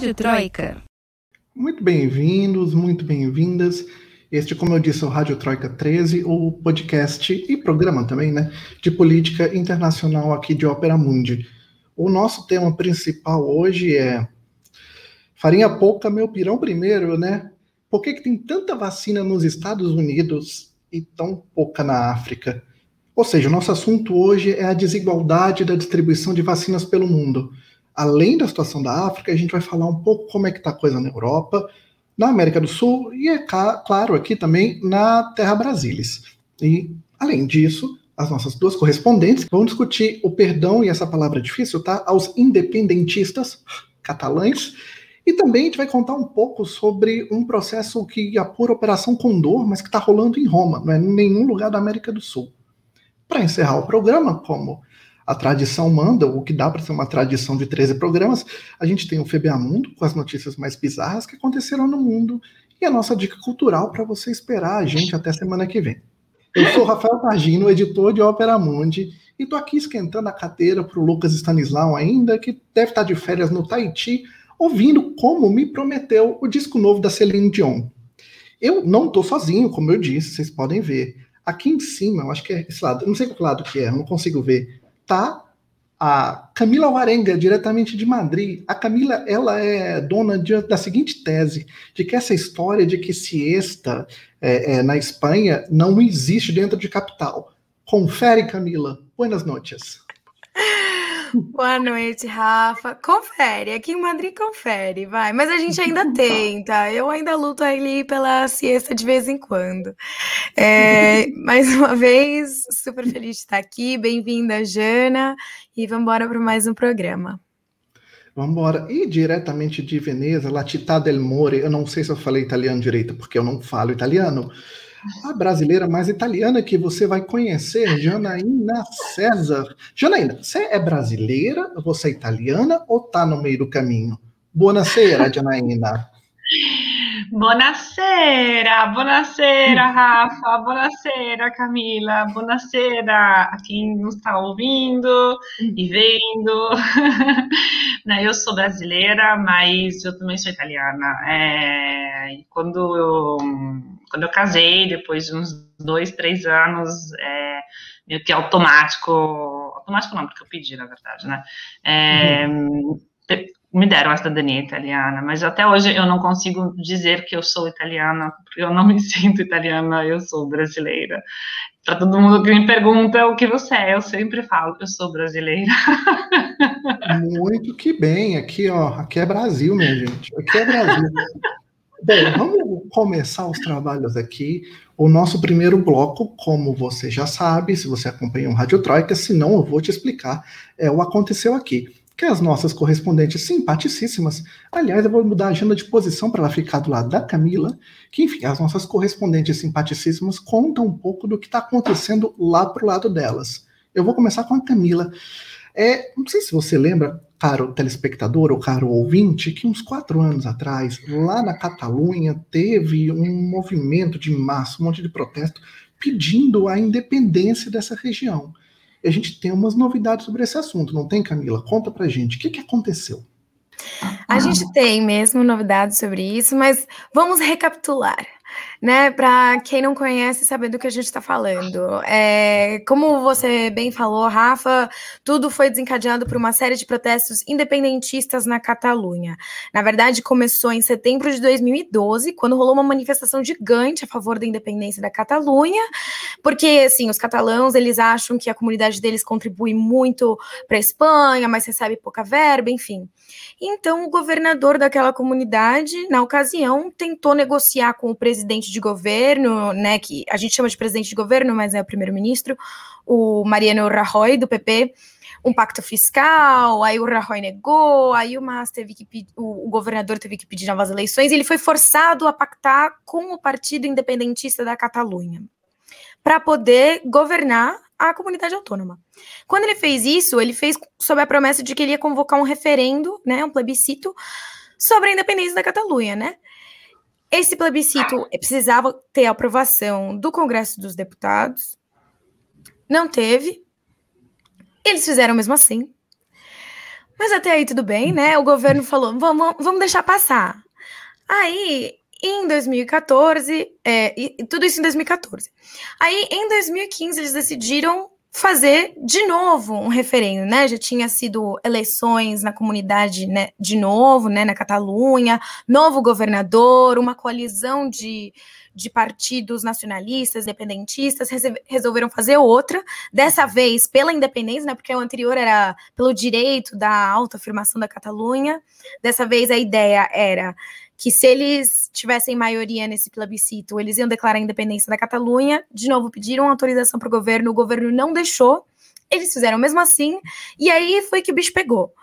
Rádio Troika. Muito bem-vindos, muito bem-vindas. Este, como eu disse, é o Rádio Troika 13, o podcast e programa também, né, de política internacional aqui de Ópera Mundi. O nosso tema principal hoje é farinha pouca, meu pirão primeiro, né? Por que, que tem tanta vacina nos Estados Unidos e tão pouca na África? Ou seja, o nosso assunto hoje é a desigualdade da distribuição de vacinas pelo mundo. Além da situação da África, a gente vai falar um pouco como é que está a coisa na Europa, na América do Sul e, é claro, aqui também na Terra Brasilis. E, além disso, as nossas duas correspondentes vão discutir o perdão, e essa palavra é difícil, tá? Aos independentistas catalães. E também a gente vai contar um pouco sobre um processo que apura Operação Condor, mas que está rolando em Roma, não é em nenhum lugar da América do Sul. Para encerrar o programa, como a tradição manda, o que dá para ser uma tradição de 13 programas, a gente tem o FBA Mundo, com as notícias mais bizarras que aconteceram no mundo, e a nossa dica cultural para você esperar a gente até semana que vem. Eu sou Rafael Targino, editor de Ópera Mundi, e tô aqui esquentando a cadeira para o Lucas Stanislau ainda, que deve estar de férias no Tahiti, ouvindo como me prometeu o disco novo da Celine Dion. Eu não tô sozinho, como eu disse, vocês podem ver. Aqui em cima, eu acho que é esse lado, não sei qual lado que é, não consigo ver tá a Camila Warenga, diretamente de Madrid. A Camila, ela é dona de, da seguinte tese, de que essa história de que siesta é, é, na Espanha não existe dentro de capital. Confere, Camila. Buenas noches. Boa noite, Rafa. Confere, aqui em Madrid confere, vai. Mas a gente ainda tenta. Eu ainda luto ali pela siesta de vez em quando. É, mais uma vez, super feliz de estar aqui. Bem-vinda, Jana. E vamos embora para mais um programa. Vamos embora. E diretamente de Veneza, La Città del More, eu não sei se eu falei italiano direito, porque eu não falo italiano. A brasileira mais italiana que você vai conhecer, Janaína César. Janaína, você é brasileira, você é italiana ou tá no meio do caminho? Buonasera, Janaína. Buonasera, buonasera Rafa, buonasera Camila, buonasera a quem nos está ouvindo e vendo. eu sou brasileira, mas eu também sou italiana. É, quando eu quando eu casei, depois de uns dois, três anos, é, meio que automático, automático não, porque eu pedi, na verdade, né? É, uhum. Me deram a cidadania italiana, mas até hoje eu não consigo dizer que eu sou italiana, porque eu não me sinto italiana, eu sou brasileira. Para todo mundo que me pergunta o que você é, eu sempre falo, eu sou brasileira. Muito que bem, aqui ó, aqui é Brasil, minha gente, aqui é Brasil. Bem, vamos começar os trabalhos aqui. O nosso primeiro bloco, como você já sabe, se você acompanha o Rádio Troika, se não, eu vou te explicar, é o Aconteceu Aqui, que as nossas correspondentes simpaticíssimas, aliás, eu vou mudar a agenda de posição para ela ficar do lado da Camila, que, enfim, as nossas correspondentes simpaticíssimas contam um pouco do que está acontecendo lá pro lado delas. Eu vou começar com a Camila. É, não sei se você lembra, caro telespectador ou caro ouvinte, que uns quatro anos atrás, lá na Catalunha, teve um movimento de massa, um monte de protesto, pedindo a independência dessa região. E a gente tem umas novidades sobre esse assunto, não tem, Camila? Conta pra gente, o que, que aconteceu? A gente tem mesmo novidades sobre isso, mas vamos recapitular né? Para quem não conhece, saber do que a gente está falando. É, como você bem falou, Rafa, tudo foi desencadeado por uma série de protestos independentistas na Catalunha. Na verdade, começou em setembro de 2012, quando rolou uma manifestação gigante a favor da independência da Catalunha, porque assim, os catalãos eles acham que a comunidade deles contribui muito para a Espanha, mas recebe pouca verba, enfim. Então, o governador daquela comunidade, na ocasião, tentou negociar com o presidente de governo, né, que a gente chama de presidente de governo, mas é o primeiro-ministro, o Mariano Rajoy, do PP, um pacto fiscal, aí o Rajoy negou, aí o Mas teve que o, o governador teve que pedir novas eleições, e ele foi forçado a pactar com o Partido Independentista da Catalunha para poder governar a comunidade autônoma. Quando ele fez isso, ele fez sob a promessa de que ele ia convocar um referendo, né, um plebiscito sobre a independência da Catalunha, né? Esse plebiscito precisava ter a aprovação do Congresso dos Deputados. Não teve. Eles fizeram mesmo assim. Mas até aí tudo bem, né? O governo falou: vamos, vamos deixar passar. Aí, em 2014, é, e, tudo isso em 2014. Aí, em 2015, eles decidiram fazer de novo um referendo, né? Já tinha sido eleições na comunidade, né, de novo, né, na Catalunha, novo governador, uma coalizão de, de partidos nacionalistas, independentistas, resolveram fazer outra, dessa vez pela independência, né, porque o anterior era pelo direito da autoafirmação da Catalunha. Dessa vez a ideia era que se eles tivessem maioria nesse plebiscito, eles iam declarar a independência da Catalunha. De novo, pediram autorização para o governo, o governo não deixou. Eles fizeram mesmo assim, e aí foi que o bicho pegou.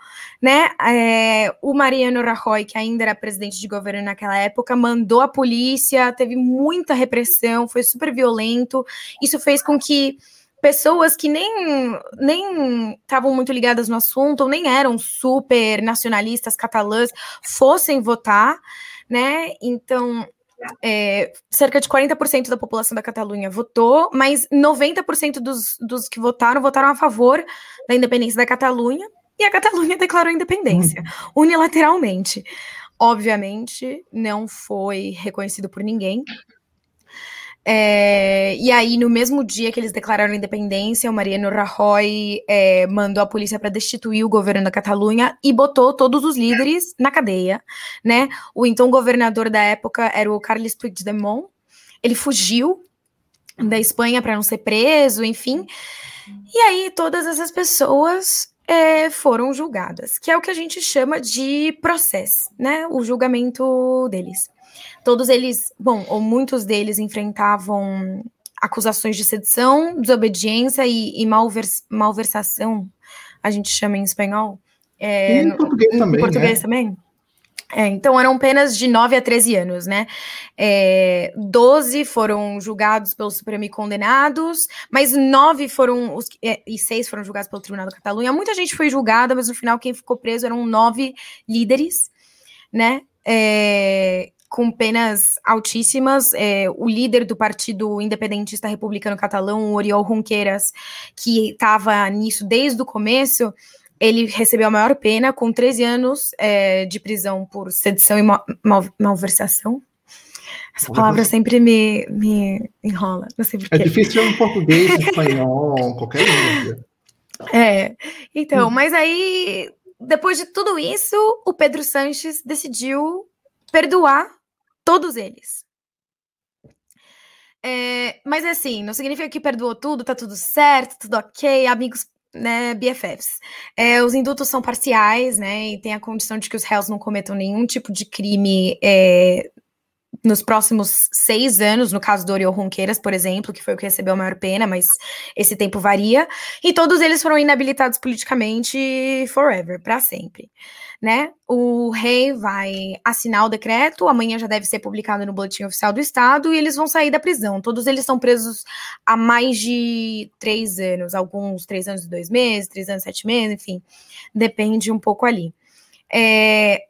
Né? É, o Mariano Rajoy, que ainda era presidente de governo naquela época, mandou a polícia, teve muita repressão, foi super violento. Isso fez com que pessoas que nem nem estavam muito ligadas no assunto, ou nem eram super nacionalistas catalãs, fossem votar né? Então, é, cerca de 40% da população da Catalunha votou, mas 90% dos, dos que votaram votaram a favor da independência da Catalunha, e a Catalunha declarou independência, uhum. unilateralmente. Obviamente, não foi reconhecido por ninguém, é, e aí, no mesmo dia que eles declararam independência, o Mariano Rajoy é, mandou a polícia para destituir o governo da Catalunha e botou todos os líderes na cadeia, né? O então governador da época era o Carles Puigdemont. Ele fugiu da Espanha para não ser preso, enfim. E aí, todas essas pessoas é, foram julgadas, que é o que a gente chama de processo, né? O julgamento deles. Todos eles, bom, ou muitos deles enfrentavam acusações de sedição, desobediência e, e malvers, malversação, a gente chama em espanhol. É, em português no, também. Em português né? também? É, então eram penas de 9 a 13 anos, né? É, 12 foram julgados pelo Supremo e condenados, mas nove foram os, é, e seis foram julgados pelo Tribunal da Catalunha. Muita gente foi julgada, mas no final quem ficou preso eram nove líderes, né? É, com penas altíssimas. É, o líder do Partido Independentista Republicano Catalão, Oriol Junqueras, que estava nisso desde o começo, ele recebeu a maior pena, com 13 anos é, de prisão por sedição e mal, mal, malversação. Essa palavra sempre me, me enrola. Não sei É difícil em português, em espanhol, qualquer língua. É, então, hum. mas aí, depois de tudo isso, o Pedro Sanches decidiu perdoar Todos eles. É, mas assim, não significa que perdoou tudo, tá tudo certo, tudo ok, amigos, né, BFFs. É, os indultos são parciais, né, e tem a condição de que os réus não cometam nenhum tipo de crime é, nos próximos seis anos, no caso do Oriol Ronqueiras, por exemplo, que foi o que recebeu a maior pena, mas esse tempo varia, e todos eles foram inabilitados politicamente forever, para sempre né? O rei vai assinar o decreto, amanhã já deve ser publicado no Boletim Oficial do Estado, e eles vão sair da prisão. Todos eles estão presos há mais de três anos, alguns três anos e dois meses, três anos e sete meses, enfim, depende um pouco ali. É,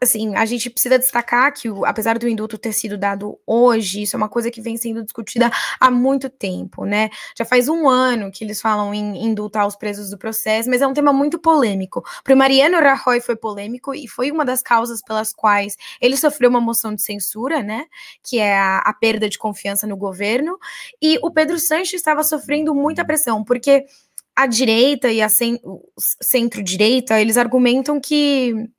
assim, a gente precisa destacar que, apesar do indulto ter sido dado hoje, isso é uma coisa que vem sendo discutida há muito tempo, né? Já faz um ano que eles falam em indultar os presos do processo, mas é um tema muito polêmico. Para o Mariano Rajoy foi polêmico e foi uma das causas pelas quais ele sofreu uma moção de censura, né? Que é a, a perda de confiança no governo. E o Pedro Sanches estava sofrendo muita pressão, porque a direita e a centro-direita, eles argumentam que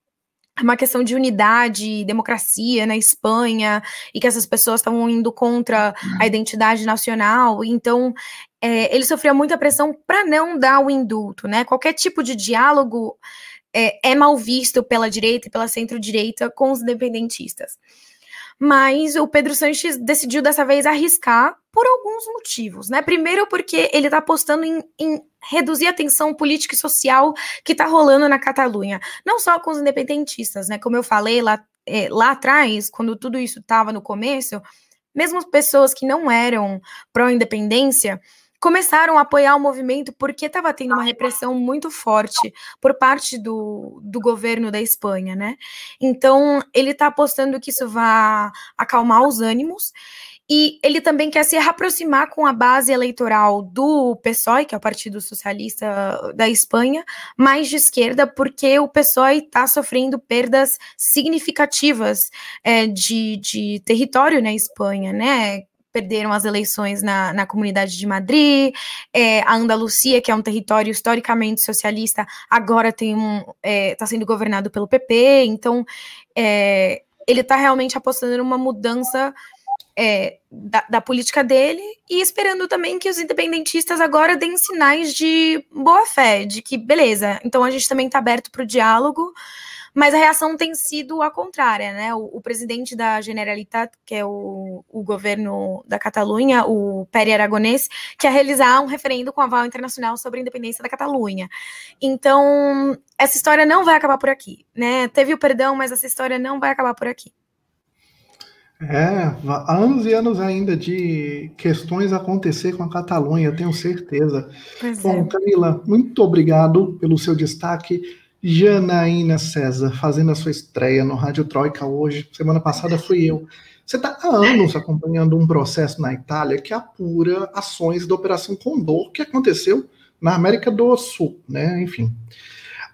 uma questão de unidade democracia na Espanha e que essas pessoas estavam indo contra a identidade nacional. Então, é, ele sofria muita pressão para não dar o indulto, né? Qualquer tipo de diálogo é, é mal visto pela direita e pela centro-direita com os independentistas. Mas o Pedro Sanches decidiu dessa vez arriscar por alguns motivos, né? Primeiro, porque ele está apostando em, em, reduzir a tensão política e social que está rolando na Catalunha, não só com os independentistas, né? Como eu falei lá, é, lá atrás, quando tudo isso estava no começo, mesmo pessoas que não eram pró-independência começaram a apoiar o movimento porque estava tendo uma repressão muito forte por parte do, do governo da Espanha, né? Então, ele está apostando que isso vai acalmar os ânimos e ele também quer se aproximar com a base eleitoral do PSOE, que é o Partido Socialista da Espanha, mais de esquerda, porque o PSOE está sofrendo perdas significativas é, de, de território na Espanha, né? Perderam as eleições na, na Comunidade de Madrid, é, a Andalucia, que é um território historicamente socialista, agora tem um está é, tá sendo governado pelo PP, então é, ele está realmente apostando numa mudança é, da, da, política dele e esperando também que os independentistas agora deem sinais de boa fé, de que beleza, então a gente também está aberto para o diálogo, mas a reação tem sido a contrária, né? O, o presidente da Generalitat, que é o, o governo da Catalunha, o Pere Aragonês, quer realizar um referendo com aval internacional sobre a independência da Catalunha. Então, essa história não vai acabar por aqui, né? Teve o perdão, mas essa história não vai acabar por aqui. É, anos e anos ainda de questões acontecer com a Catalunha, tenho certeza. Pois Bom, é. Camila, muito obrigado pelo seu destaque. Janaína César, fazendo a sua estreia no Rádio Troika hoje. Semana passada fui eu. Você está há anos acompanhando um processo na Itália que apura ações da Operação Condor que aconteceu na América do Sul, né? Enfim.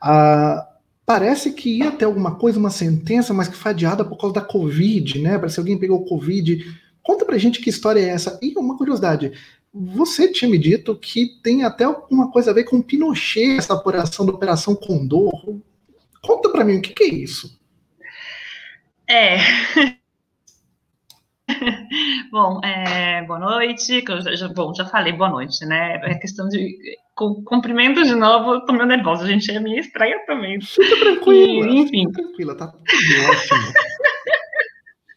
Ah, parece que ia ter alguma coisa, uma sentença, mas que foi adiada por causa da Covid, né? Parece que alguém pegou Covid. Conta pra gente que história é essa. E uma curiosidade, você tinha me dito que tem até alguma coisa a ver com Pinochet, essa apuração da Operação Condor. Conta para mim, o que, que é isso? É. bom, é, boa noite. Já, bom, já falei boa noite, né? É questão de cumprimento de novo. Estou meio nervosa, gente. É minha estreia também. Fica tranquila. E, enfim. Fica tranquila, tá tudo ótimo.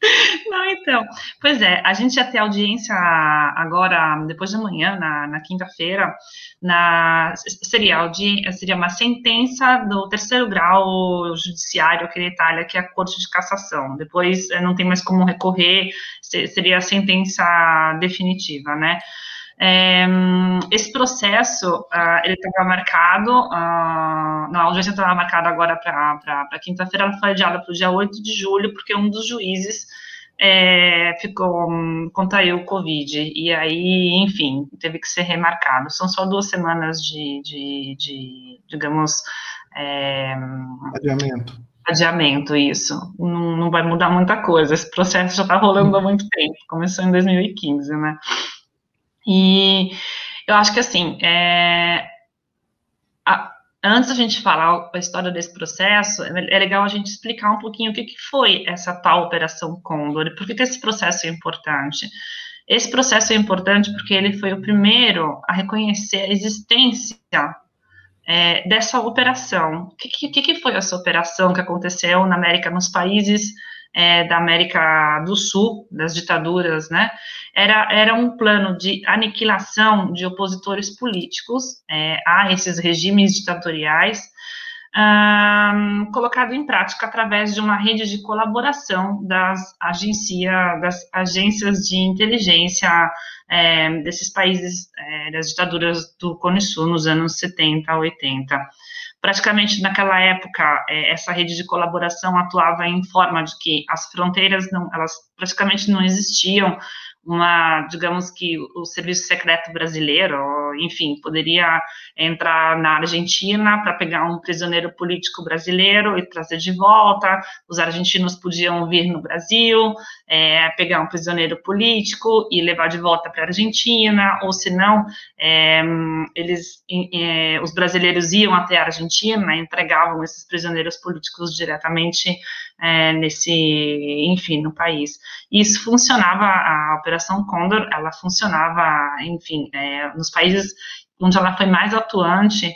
Não, então, pois é, a gente ia ter audiência agora, depois de amanhã, na, na quinta-feira, na, seria, seria uma sentença do terceiro grau judiciário aqui na Itália, que é a Corte de Cassação. Depois eh, não tem mais como recorrer, seria a sentença definitiva, né? É, esse processo, uh, ele estava marcado, uh, não, a audiência estava marcada agora para quinta-feira, ela foi adiada para o dia 8 de julho, porque um dos juízes é, ficou, contraiu o Covid, e aí, enfim, teve que ser remarcado. São só duas semanas de, de, de digamos... É, Adiamento adiamento, isso. Não, não, vai mudar muita coisa. Esse processo já está rolando há muito tempo. Começou em 2015, né? E eu acho que assim, é, a, antes da gente falar a história desse processo, é, é legal a gente explicar um pouquinho o que, que foi essa tal Operação Condor por que, que esse processo é importante. Esse processo é importante porque ele foi o primeiro a reconhecer a existência é, dessa operação. O que, que, que, foi essa operação que aconteceu na América, nos países é, da América do Sul, das ditaduras, né, era, era um plano de aniquilação de opositores políticos é, a esses regimes ditatoriais, um, colocado em prática através de uma rede de colaboração das, agencia, das agências de inteligência é, desses países, é, das ditaduras do Cone Sul nos anos 70, 80 praticamente naquela época é, essa rede de colaboração atuava em forma de que as fronteiras não, elas praticamente não existiam, uma, digamos que o serviço secreto brasileiro, enfim, poderia entrar na Argentina para pegar um prisioneiro político brasileiro e trazer de volta, os argentinos podiam vir no Brasil, é, pegar um prisioneiro político e levar de volta para a Argentina, ou se não, é, eles, é, os brasileiros iam até a Argentina, entregavam esses prisioneiros políticos diretamente é, nesse, enfim, no país. Isso funcionava, a Operação Condor, ela funcionava, enfim, é, nos países onde ela foi mais atuante,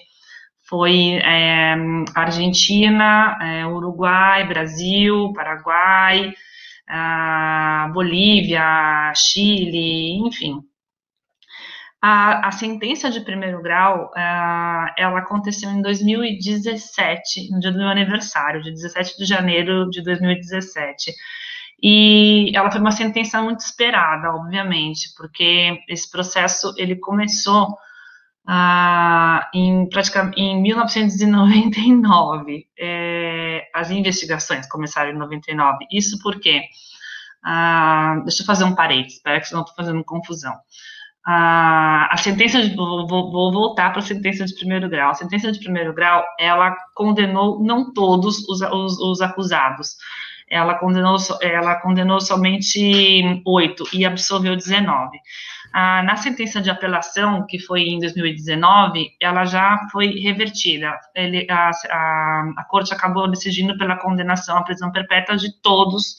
foi é, Argentina, é, Uruguai, Brasil, Paraguai, Bolívia, Chile, enfim. A, a, sentença de primeiro grau, uh, ela aconteceu em 2017, no dia do meu aniversário, de 17 de janeiro de 2017. E ela foi uma sentença muito esperada, obviamente, porque esse processo ele começou uh, em praticamente em 1999. É, as investigações começaram em 99. Isso porque Ah, deixa eu fazer um parênteses, espera que senão estou fazendo confusão. Ah, a sentença de, vou, vou voltar para a sentença de primeiro grau. A sentença de primeiro grau, ela condenou não todos os, os, os acusados. Ela condenou, ela condenou somente oito e absolveu 19. Ah, na sentença de apelação, que foi em 2019, ela já foi revertida. Ele, a, a, a corte acabou decidindo pela condenação à prisão perpétua de todos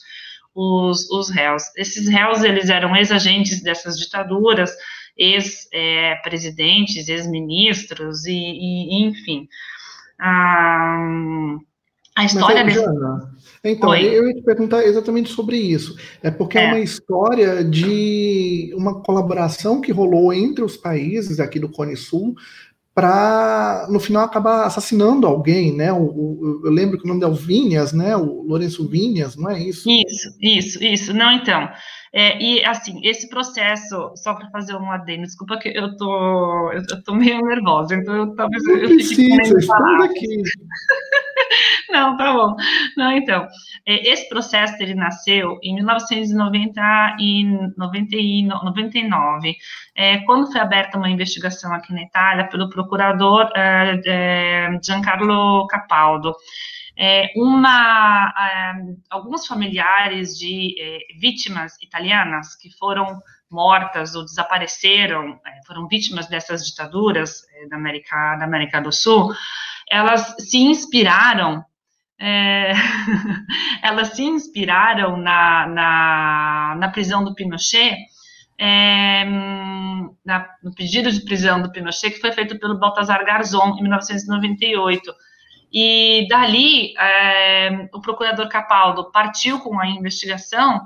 os, os réus. Esses réus, eles eram ex-agentes dessas ditaduras, ex-presidentes, ex-ministros, e, e, enfim. A, a história Mas, desse... Jana, então, Oi. eu ia te perguntar exatamente sobre isso. É porque é. é uma história de uma colaboração que rolou entre os países aqui do Cone Sul para no final acabar assassinando alguém, né? O, o, eu lembro que o nome é o Vinhas, né? O Lourenço Vinhas, não é isso? Isso, isso, isso. Não, então. É, e assim, esse processo, só para fazer um adendo, desculpa que eu tô, eu, eu tô meio nervosa, então eu, talvez não eu fique com aqui. Não, tá bom. Não, então, é, esse processo ele nasceu em 1999, é, quando foi aberta uma investigação aqui na Itália pelo procurador é, é, Giancarlo Capaldo. É, uma, alguns familiares de vítimas italianas que foram mortas ou desapareceram, foram vítimas dessas ditaduras da América, da América do Sul, elas se inspiraram é, elas se inspiraram na, na, na prisão do Pinochet, é, na, no pedido de prisão do Pinochet, que foi feito pelo Baltazar Garzon em 1998. E dali, é, o procurador Capaldo partiu com a investigação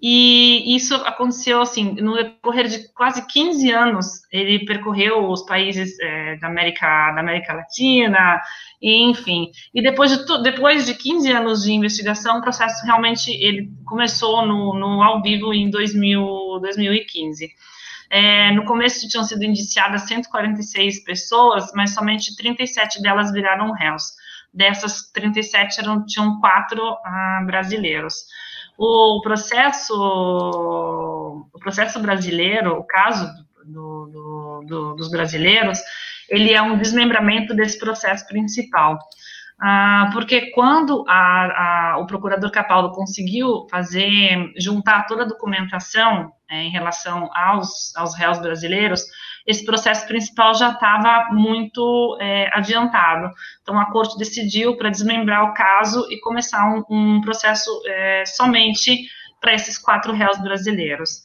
e isso aconteceu assim, no decorrer de quase 15 anos, ele percorreu os países é, da, América, da América Latina, enfim. E depois de, depois de 15 anos de investigação, o processo realmente ele começou no, no ao vivo em 2000, 2015. É, no começo tinham sido indiciadas 146 pessoas, mas somente 37 delas viraram réus. Dessas 37 eram, tinham quatro ah, brasileiros. O processo, o processo brasileiro, o caso do, do, do, dos brasileiros, ele é um desmembramento desse processo principal. Ah, porque quando a, a, o procurador Capaldo conseguiu fazer, juntar toda a documentação é, em relação aos, aos réus brasileiros, esse processo principal já estava muito é, adiantado. Então, a corte decidiu para desmembrar o caso e começar um, um processo é, somente para esses quatro réus brasileiros.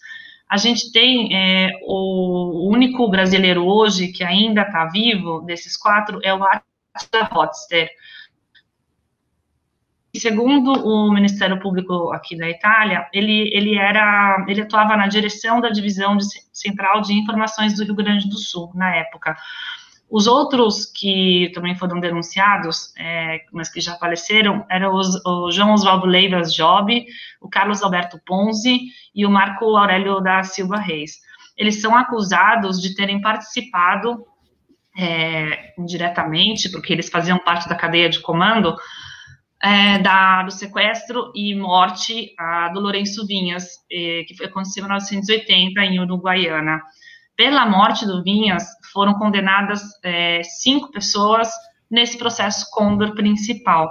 A gente tem é, o único brasileiro hoje que ainda está vivo, desses quatro, é o Attila Hotster segundo o Ministério Público aqui da Itália, ele, ele era, ele atuava na direção da divisão de, central de informações do Rio Grande do Sul na época. Os outros que também foram denunciados, é, mas que já faleceram, eram os, o João Oswaldo Leivas Job, o Carlos Alberto Ponzi e o Marco Aurélio da Silva Reis. Eles são acusados de terem participado é, indiretamente, porque eles faziam parte da cadeia de comando, é, da, do sequestro e morte a, do Lourenço Vinhas, que aconteceu em 1980 em Uruguaiana. Pela morte do Vinhas, foram condenadas é, cinco pessoas nesse processo Condor principal,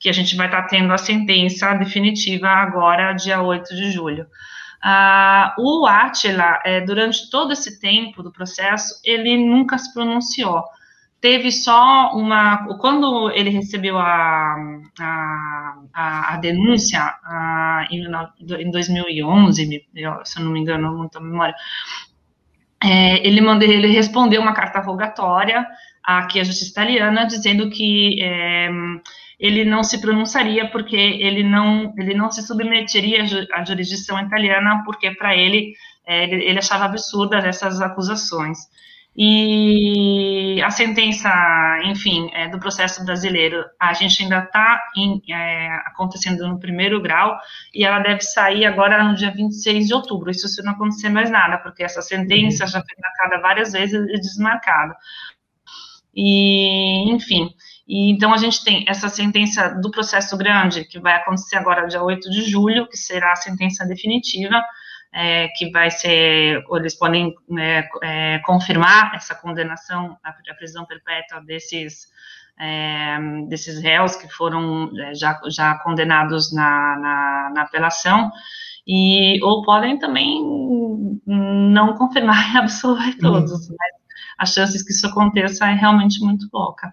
que a gente vai estar tendo a sentença definitiva agora, dia 8 de julho. Ah, o Atila, é, durante todo esse tempo do processo, ele nunca se pronunciou teve só uma. Quando ele recebeu a, a, a, a denúncia a, em, em 2011, se eu não me engano, muita memória, é, ele, mandou, ele respondeu uma carta rogatória aqui à justiça italiana, dizendo que é, ele não se pronunciaria porque ele não, ele não se submeteria à jurisdição italiana, porque para ele, é, ele, ele achava absurdas essas acusações. E a sentença, enfim, é, do processo brasileiro, a gente ainda está é, acontecendo no primeiro grau e ela deve sair agora no dia 26 de outubro, isso se não acontecer mais nada, porque essa sentença uhum. já foi marcada várias vezes e desmarcada. E, enfim, E, então, a gente tem essa sentença do processo grande, que vai acontecer agora, dia 8 de julho, que será a sentença definitiva, é, que vai ser, eles podem é, é, confirmar essa condenação à, à prisão perpétua desses, é, desses réus que foram é, já, já condenados na, na, na apelação, e, ou podem também não confirmar e absolver todos, uhum. mas as chances que isso aconteça é realmente muito pouca.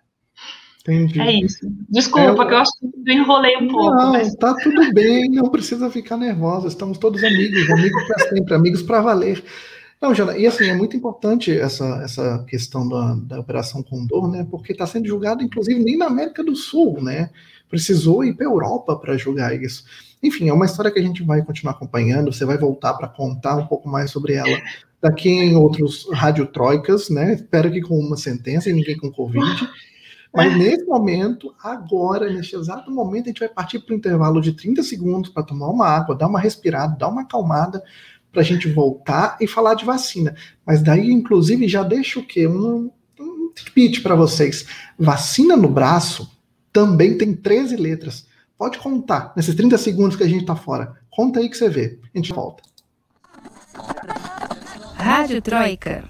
Entendi. É isso. Desculpa, é, que eu acho que eu enrolei um pouco. Não, mas... tá tudo bem, não precisa ficar nervosa. Estamos todos amigos, amigos para sempre, amigos para valer. Não, Jana, e assim, é muito importante essa, essa questão da, da Operação Condor, né? Porque está sendo julgado, inclusive, nem na América do Sul, né? Precisou ir para a Europa para julgar isso. Enfim, é uma história que a gente vai continuar acompanhando. Você vai voltar para contar um pouco mais sobre ela daqui em outros radiotroicas, né? Espero que com uma sentença e ninguém com Covid. Mas nesse momento, agora, neste exato momento, a gente vai partir para o intervalo de 30 segundos para tomar uma água, dar uma respirada, dar uma acalmada, para a gente voltar e falar de vacina. Mas daí, inclusive, já deixa o quê? Um, um pitch para vocês. Vacina no braço também tem 13 letras. Pode contar nesses 30 segundos que a gente está fora. Conta aí que você vê. A gente volta. Rádio Troika.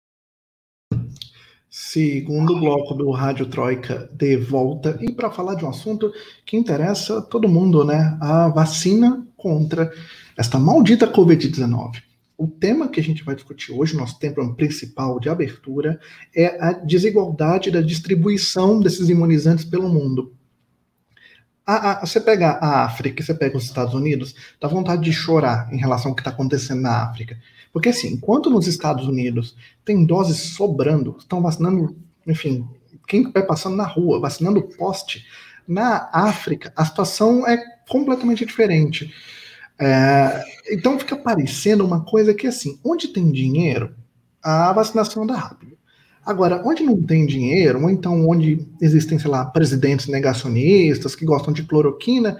Segundo bloco do Rádio Troika de volta e para falar de um assunto que interessa todo mundo, né? A vacina contra esta maldita Covid-19. O tema que a gente vai discutir hoje, nosso tema principal de abertura, é a desigualdade da distribuição desses imunizantes pelo mundo. A, a, você pega a África, você pega os Estados Unidos, dá vontade de chorar em relação ao que está acontecendo na África. Porque, assim, enquanto nos Estados Unidos tem doses sobrando, estão vacinando, enfim, quem vai passando na rua, vacinando poste, na África a situação é completamente diferente. É, então fica parecendo uma coisa que, assim, onde tem dinheiro, a vacinação anda rápido. Agora, onde não tem dinheiro, ou então onde existem, sei lá, presidentes negacionistas que gostam de cloroquina,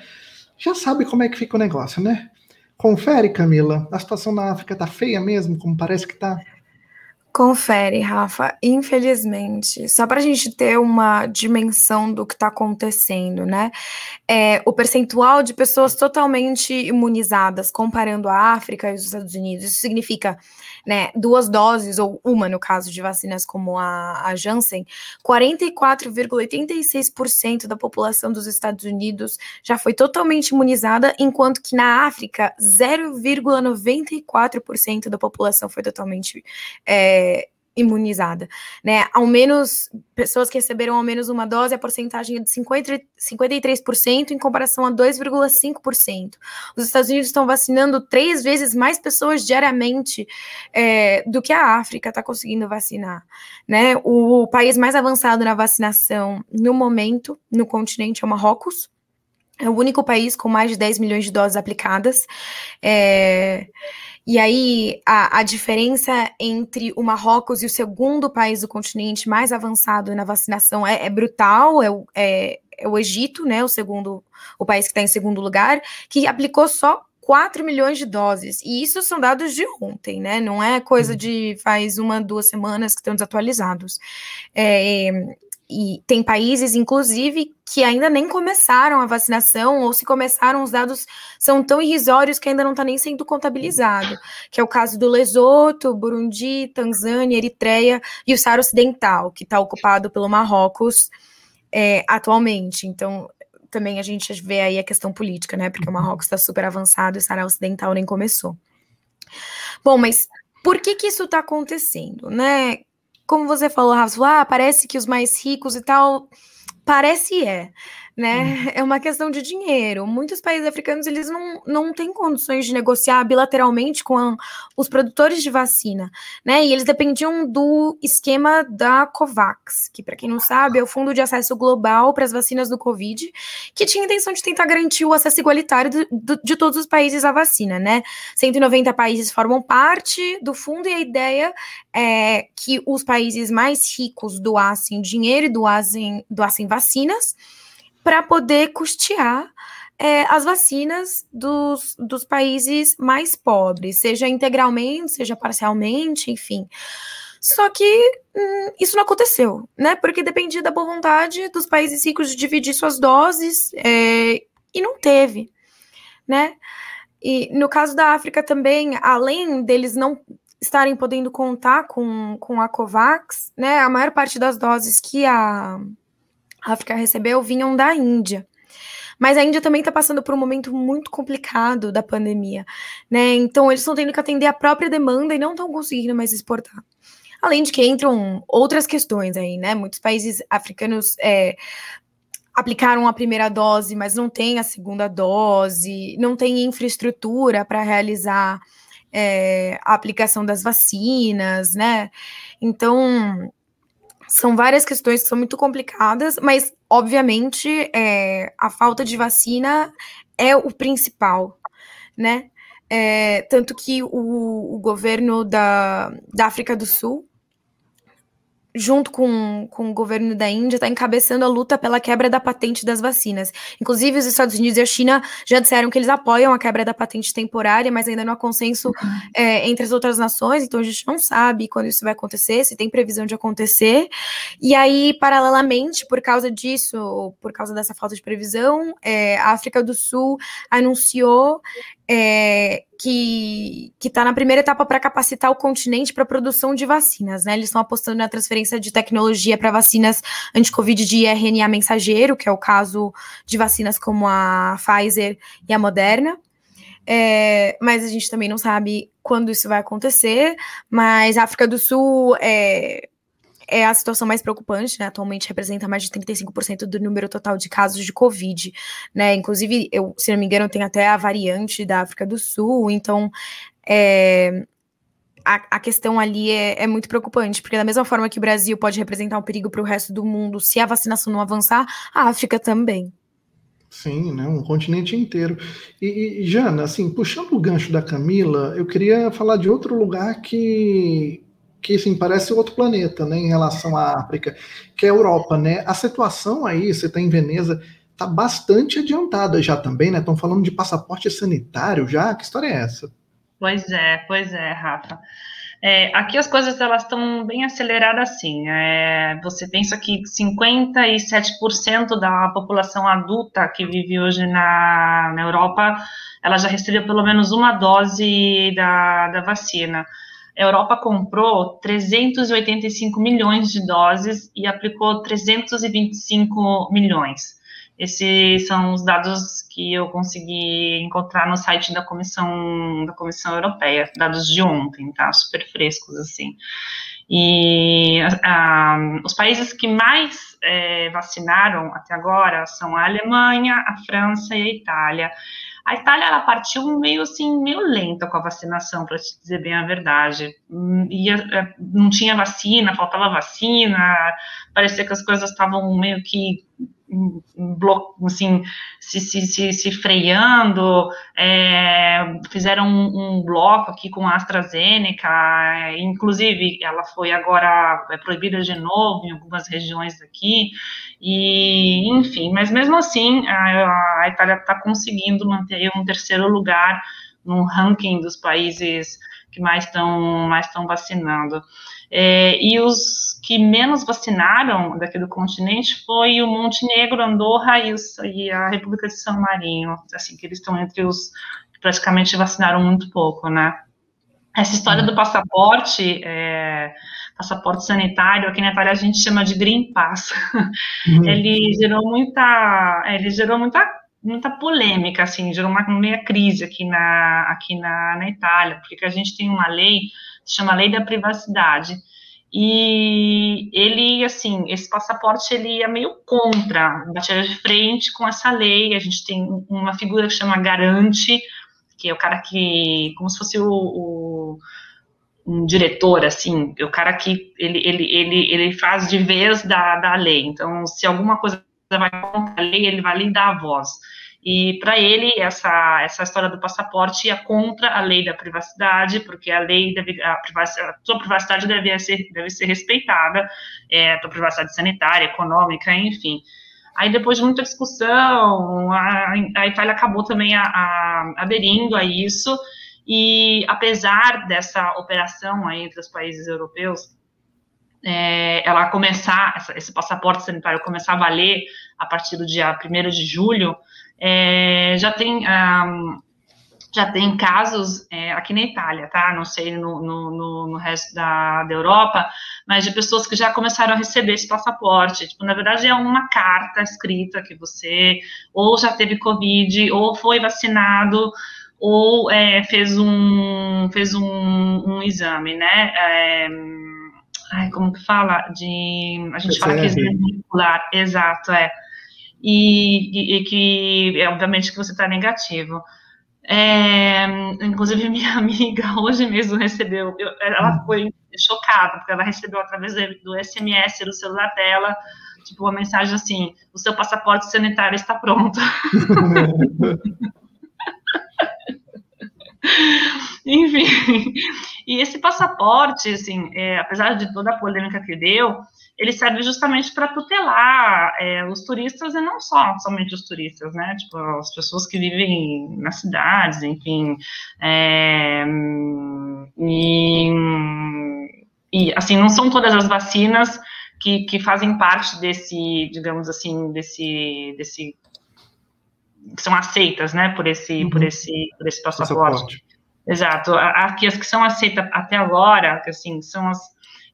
já sabe como é que fica o negócio, né? Confere, Camila. A situação na África tá feia mesmo, como parece que tá. Confere, Rafa. Infelizmente, só para a gente ter uma dimensão do que está acontecendo, né? É, o percentual de pessoas totalmente imunizadas, comparando a África e os Estados Unidos, isso significa né, duas doses, ou uma no caso de vacinas como a, a Janssen, 44,86% da população dos Estados Unidos já foi totalmente imunizada, enquanto que na África, 0,94% da população foi totalmente é, imunizada, né? Ao menos pessoas que receberam ao menos uma dose, a porcentagem é de 50, 53% em comparação a 2,5%. Os Estados Unidos estão vacinando três vezes mais pessoas diariamente é, do que a África está conseguindo vacinar, né? O país mais avançado na vacinação no momento no continente é o Marrocos. É o único país com mais de 10 milhões de doses aplicadas. É, e aí, a, a diferença entre o Marrocos e o segundo país do continente mais avançado na vacinação é, é brutal, é, é, é, o Egito, né, o segundo, o país que está em segundo lugar, que aplicou só 4 milhões de doses. E isso são dados de ontem, né? Não é coisa uhum. de faz uma, duas semanas que estão desatualizados. É, e tem países, inclusive, que ainda nem começaram a vacinação, ou se começaram, os dados são tão irrisórios que ainda não está nem sendo contabilizado, que é o caso do Lesoto, Burundi, Tanzânia, Eritreia e o Saara Ocidental, que está ocupado pelo Marrocos é, atualmente. Então, também a gente vê aí a questão política, né? Porque o Marrocos está super avançado e o Saara Ocidental nem começou. Bom, mas por que que isso está acontecendo, né? Como você falou, Rafa, ah, parece que os mais ricos e tal, parece é, né? É uma questão de dinheiro. Muitos países africanos eles não, não têm condições de negociar bilateralmente com a, os produtores de vacina, né? E eles dependiam do esquema da COVAX, que para quem não sabe é o Fundo de Acesso Global para as Vacinas do Covid, que tinha a intenção de tentar garantir o acesso igualitário do, do, de todos os países à vacina, né? 190 países formam parte do fundo e a ideia é que os países mais ricos doassem dinheiro e doassem, doassem vacinas para poder custear é, as vacinas dos, dos países mais pobres, seja integralmente, seja parcialmente, enfim. Só que hum, isso não aconteceu, né? Porque dependia da boa vontade dos países ricos de dividir suas doses é, e não teve, né? E no caso da África também, além deles não estarem podendo contar com, com a COVAX, né? A maior parte das doses que a África recebeu vinham da Índia. Mas a Índia também está passando por um momento muito complicado da pandemia, né? Então eles estão tendo que atender a própria demanda e não estão conseguindo mais exportar. Além de que entram outras questões aí, né? Muitos países africanos é, aplicaram a primeira dose, mas não têm a segunda dose, não tem infraestrutura para realizar é, a aplicação das vacinas, né? Então são várias questões que são muito complicadas, mas, obviamente, é, a falta de vacina é o principal, né? É, tanto que o, o governo da, da África do Sul junto com, com o governo da Índia, está encabeçando a luta pela quebra da patente das vacinas. Inclusive, os Estados Unidos e a China já disseram que eles apoiam a quebra da patente temporária, mas ainda não há consenso é, entre as outras nações, então a gente não sabe quando isso vai acontecer, se tem previsão de acontecer. E aí, paralelamente, por causa disso, por causa dessa falta de previsão, é, a África do Sul anunciou é, que está na primeira etapa para capacitar o continente para a produção de vacinas. Né? Eles estão apostando na transferência de tecnologia para vacinas anti-Covid de RNA mensageiro, que é o caso de vacinas como a Pfizer e a Moderna. É, mas a gente também não sabe quando isso vai acontecer. Mas a África do Sul é, é a situação mais preocupante, né? Atualmente representa mais de 35% do número total de casos de Covid, né? Inclusive, eu, se não me engano, tem até a variante da África do Sul, então é, a, a, questão ali é, é, muito preocupante, porque da mesma forma que o Brasil pode representar um perigo para o resto do mundo se a vacinação não avançar, a África também. Sim, né, um continente inteiro. E, e, Jana, assim, puxando o gancho da Camila, eu queria falar de outro lugar que que assim, parece outro planeta, né, em relação à África, que é a Europa, né? A situação aí, você está em Veneza, está bastante adiantada já também, né? Estão falando de passaporte sanitário já, que história é essa? Pois é, pois é, Rafa. É, aqui as coisas elas estão bem aceleradas assim. É, você pensa que 57% da população adulta que vive hoje na, na Europa, ela já recebeu pelo menos uma dose da, da vacina a Europa comprou 385 milhões de doses e aplicou 325 milhões. Esses são os dados que eu consegui encontrar no site da Comissão da Comissão Europeia, dados de ontem, tá? Super frescos assim. E os países que mais é, vacinaram até agora são a Alemanha, a França e a Itália. A Itália ela partiu meio assim, meio lenta com a vacinação, para te dizer bem a verdade. Hum, não tinha vacina, faltava vacina, parecia que as coisas estavam meio que assim, se, se, se, se freando, é, fizeram um, um, bloco aqui com a AstraZeneca, inclusive ela foi agora é proibida de novo em algumas regiões aqui, e enfim, mas mesmo assim a, a Itália está conseguindo manter um terceiro lugar no ranking dos países que mais estão mais estão vacinando. É, e os que menos vacinaram daqui do continente foi o Montenegro, Andorra e, a República de São Marino, assim, que eles estão entre os que praticamente vacinaram muito pouco, né? Essa história do passaporte, é, passaporte sanitário, aqui na Itália a gente chama de Green Pass. Uhum. Ele gerou muita, ele gerou muita, muita polêmica, assim, gerou uma meia crise aqui na, aqui na, na Itália, porque a gente tem uma lei chama Lei da Privacidade. E ele, assim, esse passaporte ele ia meio contra, batia de frente com essa lei. A gente tem uma figura que chama garante, que é o cara que, como se fosse o, o um diretor, assim, o cara que ele, ele, ele, ele faz de vez da, da lei. Então, se alguma coisa vai contra a lei, ele vai lhe dar a voz. E para ele, essa, essa história do passaporte ia contra a lei da privacidade, porque a lei deve, a, privacidade, a sua privacidade deve ser, deve ser respeitada, é, a tua privacidade sanitária, econômica, enfim. Aí, depois de muita discussão, a, a Itália acabou também a, a, aderindo a isso, e apesar dessa operação aí entre os países europeus, é, ela começar, essa, esse passaporte sanitário começar a valer a partir do dia 1 de julho, é, já tem um, já tem casos é, aqui na Itália, tá? Não sei no, no, no resto da, da, Europa, mas de pessoas que já começaram a receber esse passaporte. Tipo, na verdade, é uma carta escrita que você ou já teve Covid, ou foi vacinado, ou é, fez um fez um, um exame, né? É, ai, como que fala? De a gente fala que exame molecular, exato, é e, e, e que, obviamente, que você está negativo. É, inclusive, minha amiga hoje mesmo recebeu, eu, ela hum. foi chocada, porque ela recebeu através do SMS do celular dela, tipo, uma mensagem assim: o seu passaporte sanitário está pronto. Enfim, e esse passaporte, assim, é, apesar de toda a polêmica que deu, ele serve justamente para tutelar é, os turistas e não só somente os turistas, né? Tipo, as pessoas que vivem nas cidades, enfim. É, e, e, assim, não são todas as vacinas que, que fazem parte desse, digamos assim, desse, desse que são aceitas, né, por esse, uhum. por esse, por esse passaporte. passaporte. Exato. Aqui as que são aceitas até agora, que assim, são as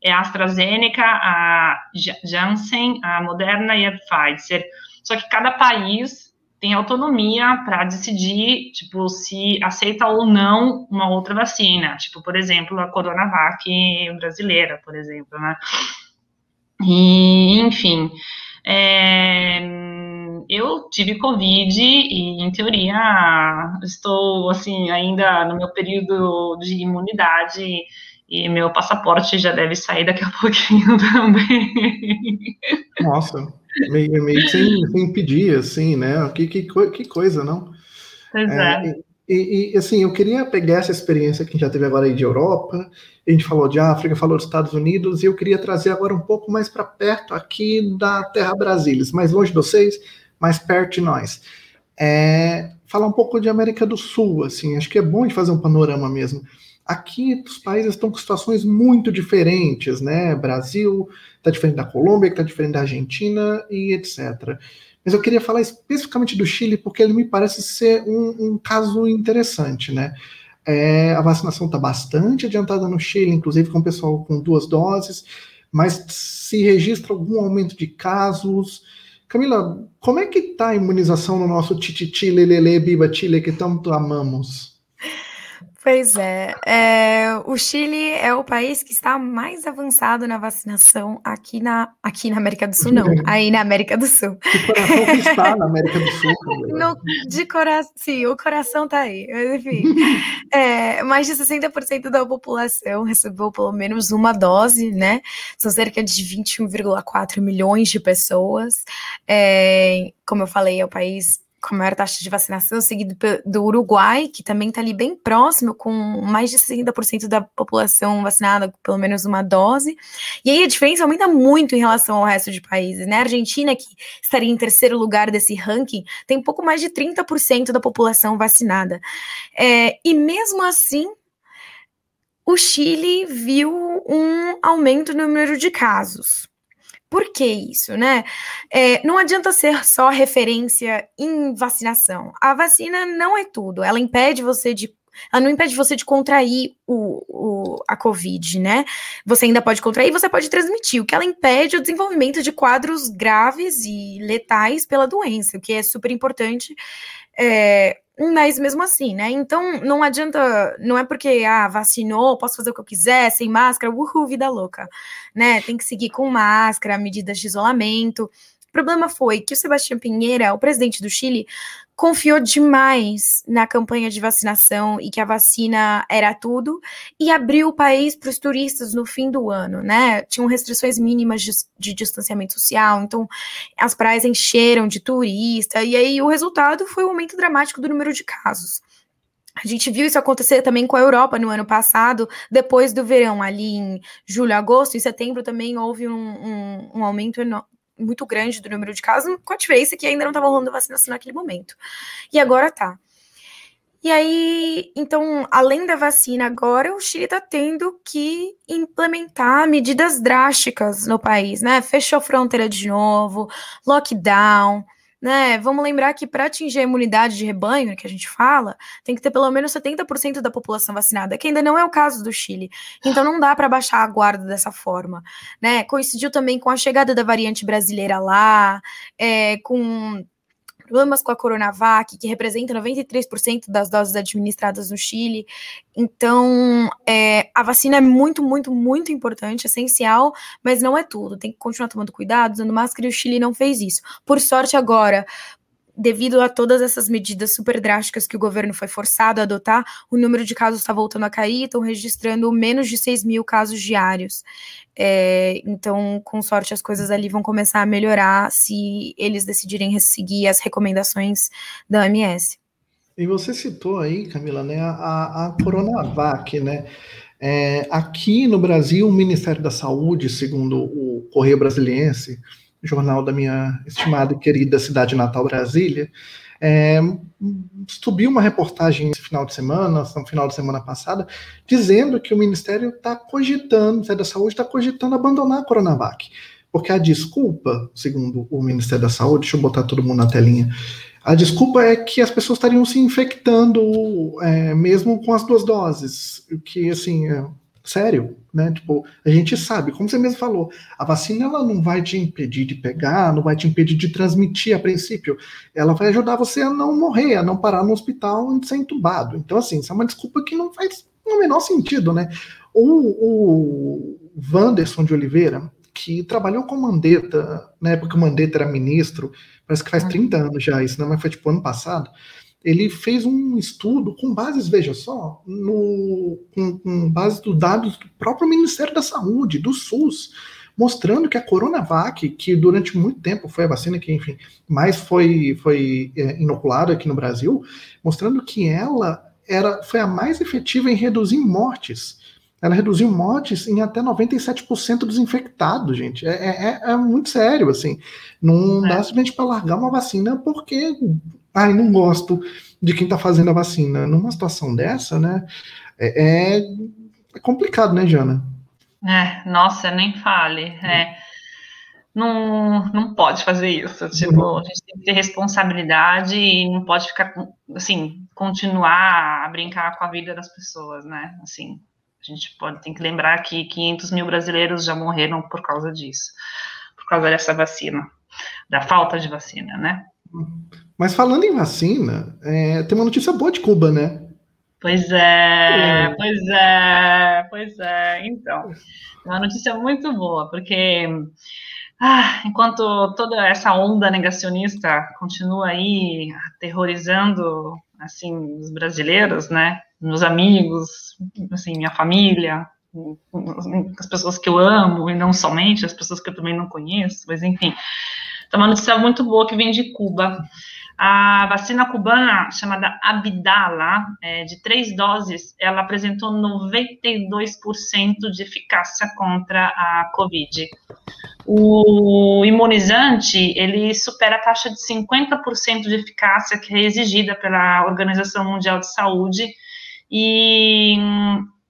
é a AstraZeneca, a Janssen, a Moderna e a Pfizer. Só que cada país tem autonomia para decidir, tipo, se aceita ou não uma outra vacina. Tipo, por exemplo, a Coronavac brasileira, por exemplo, né? E, enfim, é, eu tive Covid e, em teoria, estou, assim, ainda no meu período de imunidade e meu passaporte já deve sair daqui a pouquinho também. Nossa, meio, meio sem, sem pedir, assim, né? Que, que, que coisa, não? Pois é. é. E, e, assim, eu queria pegar essa experiência que a gente já teve agora aí de Europa, a gente falou de África, falou dos Estados Unidos, e eu queria trazer agora um pouco mais para perto aqui da Terra Brasília, mais longe de vocês, mais perto de nós. É, falar um pouco de América do Sul, assim, acho que é bom de fazer um panorama mesmo. Aqui os países estão com situações muito diferentes, né? Brasil está diferente da Colômbia, que está diferente da Argentina e etc. Mas eu queria falar especificamente do Chile, porque ele me parece ser um, um caso interessante, né? É, a vacinação está bastante adiantada no Chile, inclusive com o pessoal com duas doses, mas se registra algum aumento de casos. Camila, como é que está a imunização no nosso tititi, lelele, biba, chile, que tanto amamos? Pois é, é, o Chile é o país que está mais avançado na vacinação aqui na, aqui na América do Sul, não, aí na América do Sul. De coração está na América do Sul. No, de coração, sim, o coração está aí, mas enfim. é, mais de 60% da população recebeu pelo menos uma dose, né? São cerca de 21,4 milhões de pessoas. É, como eu falei, é o país com a maior taxa de vacinação, seguido do Uruguai, que também está ali bem próximo, com mais de 60% da população vacinada com pelo menos uma dose. E aí a diferença aumenta muito em relação ao resto de países, né? A Argentina, que estaria em terceiro lugar desse ranking, tem pouco mais de 30% da população vacinada. É, e mesmo assim, o Chile viu um aumento no número de casos. Por que isso, né? É, não adianta ser só referência em vacinação. A vacina não é tudo. Ela impede você de ela não impede você de contrair o, o, a Covid, né? Você ainda pode contrair, você pode transmitir. O que ela impede é o desenvolvimento de quadros graves e letais pela doença, o que é super importante. É, mas mesmo assim, né? Então não adianta, não é porque ah, vacinou, posso fazer o que eu quiser, sem máscara, uhul, vida louca, né? Tem que seguir com máscara, medidas de isolamento. O problema foi que o Sebastião Pinheira, o presidente do Chile, confiou demais na campanha de vacinação e que a vacina era tudo e abriu o país para os turistas no fim do ano, né? Tinham restrições mínimas de, de, distanciamento social, então as praias encheram de turista e aí o resultado foi o um aumento dramático do número de casos. A gente viu isso acontecer também com a Europa no ano passado, depois do verão, ali em julho, agosto, e setembro também houve um, um, um aumento muito grande do número de casos, com a diferença que ainda não estava rolando vacinação naquele momento. E agora tá. E aí, então, além da vacina, agora o Chile está tendo que implementar medidas drásticas no país, né? Fechou a fronteira de novo, lockdown, né? Vamos lembrar que para atingir a imunidade de rebanho, que a gente fala, tem que ter pelo menos 70% da população vacinada, que ainda não é o caso do Chile. Então não dá para baixar a guarda dessa forma, né? Coincidiu também com a chegada da variante brasileira lá, é, com problemas com a Coronavac, que representa 93% das doses administradas no Chile. Então, é, a vacina é muito, muito, muito importante, essencial, mas não é tudo. Tem que continuar tomando cuidado, usando máscara, e o Chile não fez isso. Por sorte, agora, devido a todas essas medidas super drásticas que o governo foi forçado a adotar, o número de casos está voltando a cair, estão registrando menos de 6 mil casos diários. É, então, com sorte, as coisas ali vão começar a melhorar se eles decidirem seguir as recomendações da OMS. E você citou aí, Camila, né, a, a Coronavac, né? É, aqui no Brasil, o Ministério da Saúde, segundo o Correio Brasiliense, jornal da minha estimada e querida cidade natal, Brasília, é, subiu uma reportagem esse final de semana, no final de semana passada, dizendo que o Ministério está cogitando, o Ministério da Saúde está cogitando abandonar a Coronavac. Porque a desculpa, segundo o Ministério da Saúde, deixa eu botar todo mundo na telinha, a desculpa é que as pessoas estariam se infectando é, mesmo com as duas doses, o que, assim, é, sério, né? Tipo, a gente sabe, como você mesmo falou, a vacina ela não vai te impedir de pegar, não vai te impedir de transmitir a princípio. Ela vai ajudar você a não morrer, a não parar no hospital e ser entubado. Então, assim, isso é uma desculpa que não faz o menor sentido, né? O, o Wanderson de Oliveira, que trabalhou com Mandetta, na época que o Mandetta era ministro, parece que faz 30 anos já isso, né? Mas foi tipo ano passado ele fez um estudo com bases, veja só, no, com, com base dos dados do próprio Ministério da Saúde, do SUS, mostrando que a Coronavac, que durante muito tempo foi a vacina que, enfim, mais foi, foi é, inoculada aqui no Brasil, mostrando que ela era, foi a mais efetiva em reduzir mortes. Ela reduziu mortes em até 97% dos infectados, gente. É, é, é, muito sério, assim. Não é. dá simplesmente para largar uma vacina porque ai, não gosto de quem está fazendo a vacina. Numa situação dessa, né, é, é, é complicado, né, Jana? É, nossa, nem fale. É, não, não pode fazer isso. Tipo, uhum. a gente tem que ter responsabilidade e não pode ficar, assim, continuar a brincar com a vida das pessoas, né? Assim, a gente pode, tem que lembrar que 500 mil brasileiros já morreram por causa disso, por causa dessa vacina, da falta de vacina, né? Mas falando em vacina, é, tem uma notícia boa de Cuba, né? Pois é, é, pois é, pois é. Então, uma notícia muito boa, porque ah, enquanto toda essa onda negacionista continua aí aterrorizando assim os brasileiros, né, meus amigos, assim minha família, as pessoas que eu amo e não somente as pessoas que eu também não conheço, mas enfim, então uma notícia muito boa que vem de Cuba. A vacina cubana, chamada Abdala, é, de três doses, ela apresentou 92% de eficácia contra a Covid. O imunizante, ele supera a taxa de 50% de eficácia que é exigida pela Organização Mundial de Saúde e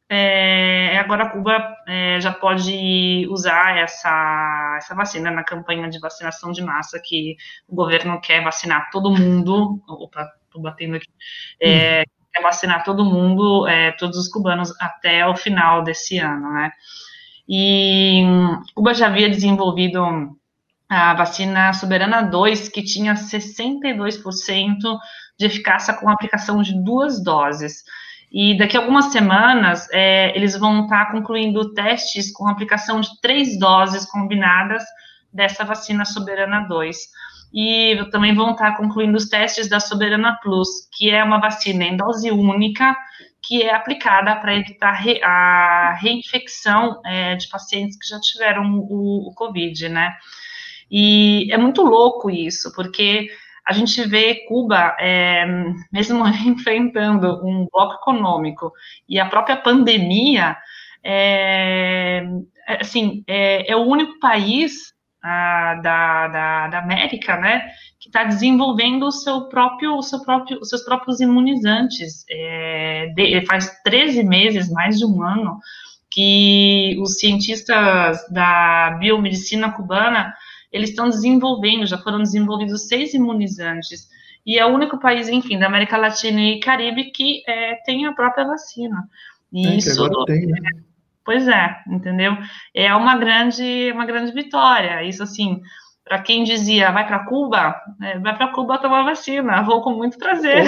é, agora a Cuba é, já pode usar essa, essa vacina na campanha de vacinação de massa, que o governo quer vacinar todo mundo. Opa, estou batendo aqui. É, hum. Quer vacinar todo mundo, é, todos os cubanos, até o final desse ano, né? E Cuba já havia desenvolvido a vacina Soberana 2, que tinha 62% de eficácia com a aplicação de duas doses. E daqui a algumas semanas, é, eles vão estar concluindo testes com aplicação de três doses combinadas dessa vacina Soberana 2. E também vão estar concluindo os testes da Soberana Plus, que é uma vacina em dose única, que é aplicada para evitar re, a reinfecção é, de pacientes que já tiveram o, o Covid, né? E é muito louco isso, porque a gente vê Cuba, é, mesmo enfrentando um bloco econômico e a própria pandemia, é, é, assim, é, é o único país a, da, da, da, América, né, que está desenvolvendo o seu próprio, o seu próprio, os seus próprios imunizantes. É, de, faz 13 meses, mais de um ano, que os cientistas da biomedicina cubana eles estão desenvolvendo, já foram desenvolvidos seis imunizantes, e é o único país, enfim, da América Latina e Caribe que é, tem a própria vacina. E é, isso, tem, né? Pois é, entendeu? É uma grande, uma grande vitória. Isso, assim, para quem dizia vai para Cuba, é, vai para Cuba tomar vacina, vou com muito prazer.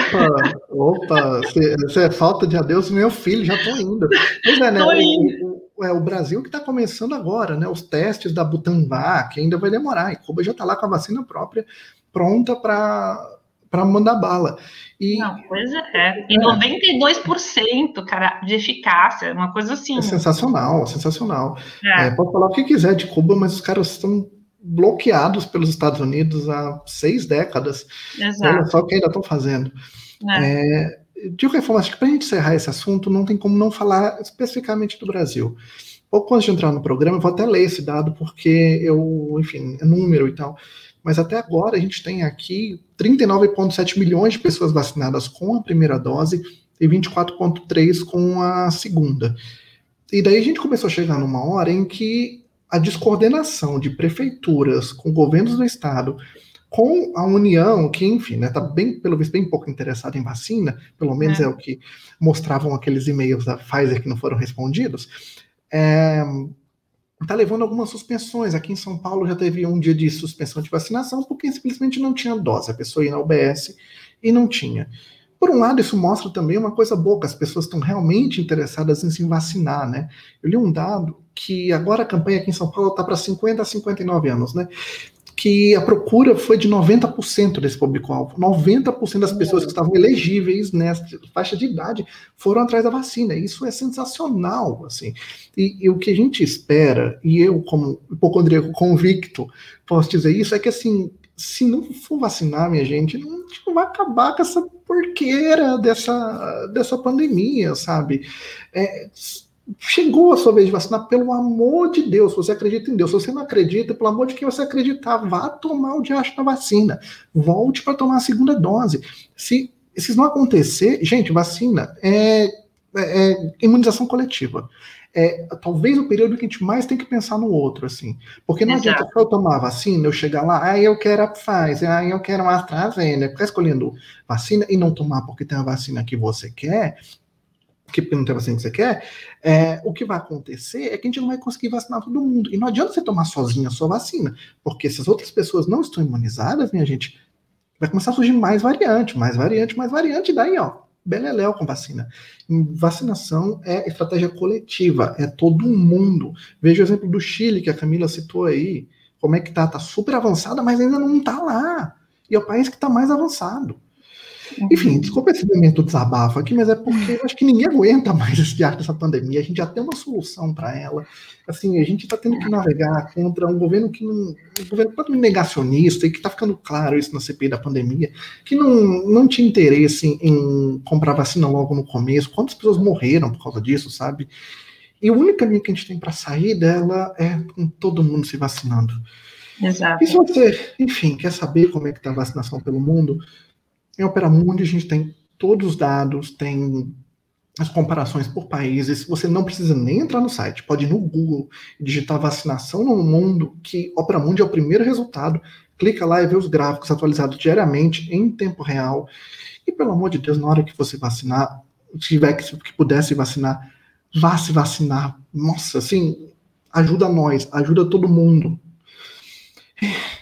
Opa, opa, você é falta de adeus, meu filho, já estou indo. Pois é, né? Tô indo. É o Brasil que está começando agora, né? Os testes da Butanvac ainda vai demorar. E Cuba já está lá com a vacina própria, pronta para para mandar bala. E, Não, pois é. E 92%, cara, de eficácia, uma coisa assim. É sensacional, sensacional. É. É, pode falar o que quiser de Cuba, mas os caras estão bloqueados pelos Estados Unidos há seis décadas. Exato. Olha só o que ainda estão fazendo. É. de qualquer forma, acho que para a gente encerrar esse assunto, não tem como não falar especificamente do Brasil. Pouco antes de entrar no programa, eu vou até ler esse dado, porque eu, enfim, é número e tal. Mas até agora a gente tem aqui 39,7 milhões de pessoas vacinadas com a primeira dose e 24,3 com a segunda. E daí a gente começou a chegar numa hora em que a descoordenação de prefeituras com governos do estado com a União, que, enfim, né, tá bem, pelo visto, bem pouco interessada em vacina, pelo menos é, é o que mostravam aqueles e-mails da Pfizer que não foram respondidos, é, tá levando algumas suspensões. Aqui em São Paulo já teve um dia de suspensão de vacinação porque simplesmente não tinha dose. A pessoa ia na UBS e não tinha. Por um lado, isso mostra também uma coisa boa, que as pessoas estão realmente interessadas em se vacinar, né? Eu li um dado que agora a campanha aqui em São Paulo está para 50 a 59 anos, né? Que a procura foi de 90% desse público-alvo. 90% das pessoas que estavam elegíveis nessa faixa de idade foram atrás da vacina. Isso é sensacional, assim. E, e o que a gente espera, e eu, como hipocondríaco convicto, posso dizer isso, é que, assim, se não for vacinar, minha gente, não, não tipo, vai acabar com essa porqueira dessa, dessa pandemia, sabe? É, chegou a sua vez de vacinar, pelo amor de Deus, você acredita em Deus. Se você não acredita, pelo amor de quem você acreditar, vá tomar o diacho da vacina. Volte para tomar a segunda dose. Se, se isso não acontecer, gente, vacina é, é, é imunização coletiva. É talvez o período que a gente mais tem que pensar no outro, assim. Porque não Exato. adianta eu tomar a vacina, eu chegar lá, aí ah, eu quero a Pfizer, aí ah, eu quero a AstraZeneca, ficar escolhendo vacina e não tomar porque tem a vacina que você quer, que não tem vacina que você quer, é, o que vai acontecer é que a gente não vai conseguir vacinar todo mundo. E não adianta você tomar sozinho a sua vacina, porque se as outras pessoas não estão imunizadas, minha gente, vai começar a surgir mais variante, mais variante, mais variante, e daí, ó, beleléu com vacina. vacinação é estratégia coletiva, é todo mundo. Veja o exemplo do Chile, que a Camila citou aí. Como é que tá? Tá super avançada, mas ainda não tá lá. E é o país que está mais avançado. Enfim, desculpa esse momento desabafo aqui, mas é porque eu acho que ninguém aguenta mais esse arte dessa pandemia. A gente já tem uma solução para ela. Assim, a gente está tendo que navegar contra um governo que não. Um governo totalmente negacionista, e que está ficando claro isso na CPI da pandemia, que não, não tinha interesse em, em comprar vacina logo no começo. Quantas pessoas morreram por causa disso, sabe? E o único caminho que a gente tem para sair dela é com todo mundo se vacinando. Exato. E se você, enfim, quer saber como é que está a vacinação pelo mundo, em Operamundi a gente tem todos os dados, tem as comparações por países. Você não precisa nem entrar no site, pode ir no Google digitar vacinação no mundo, que Operamundi é o primeiro resultado. Clica lá e vê os gráficos atualizados diariamente, em tempo real. E pelo amor de Deus, na hora que você vacinar, tiver que, que pudesse vacinar, vá se vacinar. Nossa, assim, ajuda nós, ajuda todo mundo.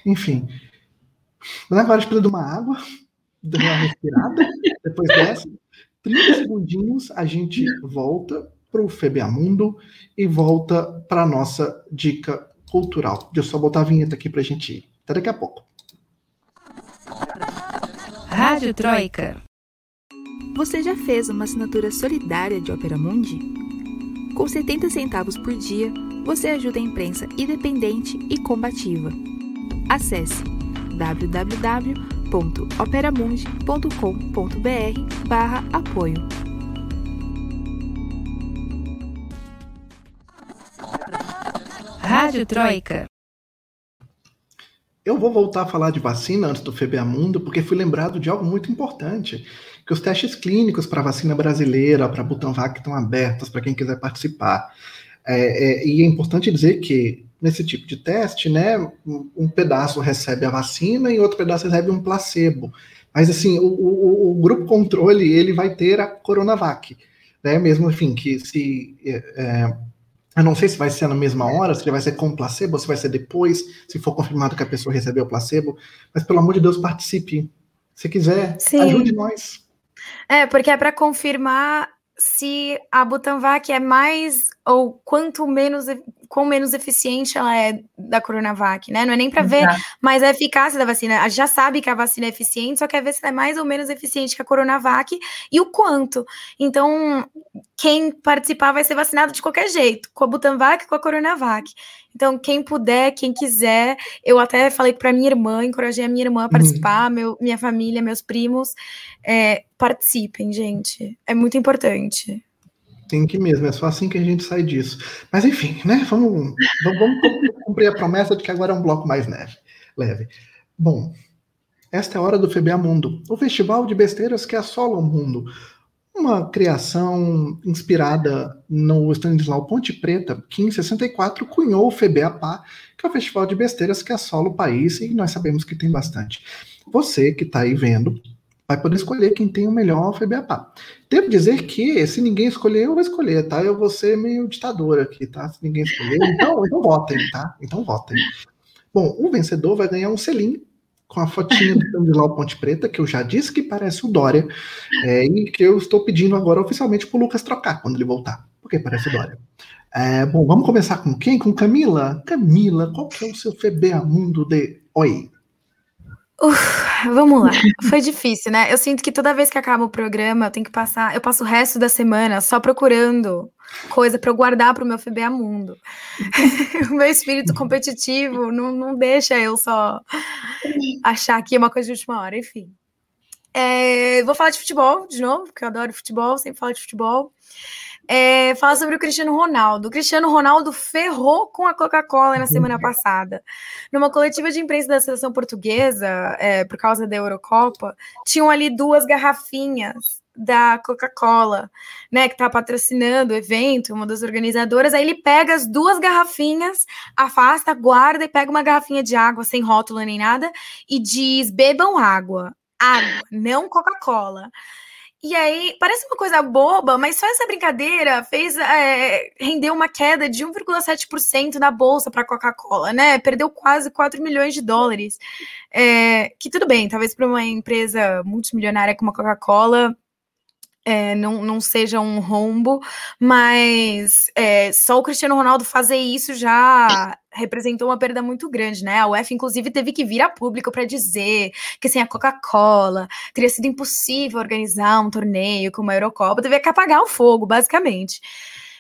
Enfim. Mas agora a gente precisa de uma água dá uma respirada, depois dessa, 30 segundinhos, a gente volta para o Febeamundo e volta para a nossa dica cultural. Deixa eu só botar a vinheta aqui para a gente ir. Até daqui a pouco. Rádio Troika. Você já fez uma assinatura solidária de Opera Mundi? Com 70 centavos por dia, você ajuda a imprensa independente e combativa. Acesse www.operamundi.com.br/apoio. Rádio Troika. Eu vou voltar a falar de vacina antes do Febeamundo, porque fui lembrado de algo muito importante, que os testes clínicos para a vacina brasileira, para a Butanvac, estão abertos para quem quiser participar. É, é, e é importante dizer que nesse tipo de teste, né, um pedaço recebe a vacina e outro pedaço recebe um placebo. Mas assim, o, o, o grupo controle ele vai ter a Coronavac, né? Mesmo, enfim, que se é, é eu não sei se vai ser na mesma hora, se ele vai ser com placebo, se vai ser depois, se for confirmado que a pessoa recebeu o placebo. Mas pelo amor de Deus, participe. Se quiser, Sim. ajude nós. É, porque é para confirmar se a Butanvac é mais ou quanto menos quão menos eficiente ela é da Coronavac, né? Não é nem para ver mais a eficácia da vacina. A gente já sabe que a vacina é eficiente, só quer ver se é mais ou menos eficiente que a Coronavac e o quanto. Então, quem participar vai ser vacinado de qualquer jeito, com a Butanvac e com a Coronavac. Então, quem puder, quem quiser, eu até falei para minha irmã, encorajei a minha irmã a participar, uhum. meu, minha família, meus primos, é, participem, gente. É muito importante. Tem que mesmo, é só assim que a gente sai disso. Mas enfim, né? Vamos, vamos cumprir a promessa de que agora é um bloco mais leve. leve. Bom, esta é a hora do FBA Mundo, o festival de besteiras que assola o mundo. Uma criação inspirada no Stanislau Ponte Preta, que em 64 cunhou o FBAPA, que é o festival de besteiras que assola o país, e nós sabemos que tem bastante. Você que está aí vendo, vai poder escolher quem tem o melhor FBAPA. Devo dizer que se ninguém escolher, eu vou escolher, tá? Eu vou ser meio ditador aqui, tá? Se ninguém escolher, então, então votem, tá? Então votem. Bom, o vencedor vai ganhar um selinho com a fotinha do Candilau Ponte Preta, que eu já disse que parece o Dória, é, e que eu estou pedindo agora oficialmente para o Lucas trocar quando ele voltar, porque parece o Dória. É, bom, vamos começar com quem? Com Camila? Camila, qual que é o seu FBA Mundo de Oi? Uf, vamos lá. Foi difícil, né? Eu sinto que toda vez que acaba o programa, eu tenho que passar, eu passo o resto da semana só procurando coisa para eu guardar para o meu FBA Mundo. o meu espírito competitivo não, não deixa eu só achar que é uma coisa de última hora, enfim. É, vou falar de futebol de novo, porque eu adoro futebol, sempre falo de futebol é, fala sobre o Cristiano Ronaldo. O Cristiano Ronaldo ferrou com a Coca-Cola na semana passada. Numa coletiva de imprensa da seleção portuguesa, é, por causa da Eurocopa, tinham ali duas garrafinhas da Coca-Cola, né, que tá patrocinando o evento, uma das organizadoras. Aí ele pega as duas garrafinhas, afasta, guarda e pega uma garrafinha de água sem rótulo nem nada e diz: bebam água. Água, não Coca-Cola. E aí, parece uma coisa boba, mas só essa brincadeira fez é, render uma queda de 1,7% na bolsa para a Coca-Cola, né? Perdeu quase 4 milhões de dólares. É, que tudo bem, talvez para uma empresa multimilionária como a Coca-Cola é, não, não seja um rombo, mas é, só o Cristiano Ronaldo fazer isso já representou uma perda muito grande, né? A UEFA, inclusive, teve que vir a público para dizer que sem a Coca-Cola teria sido impossível organizar um torneio como a Eurocopa, teve que apagar o fogo, basicamente.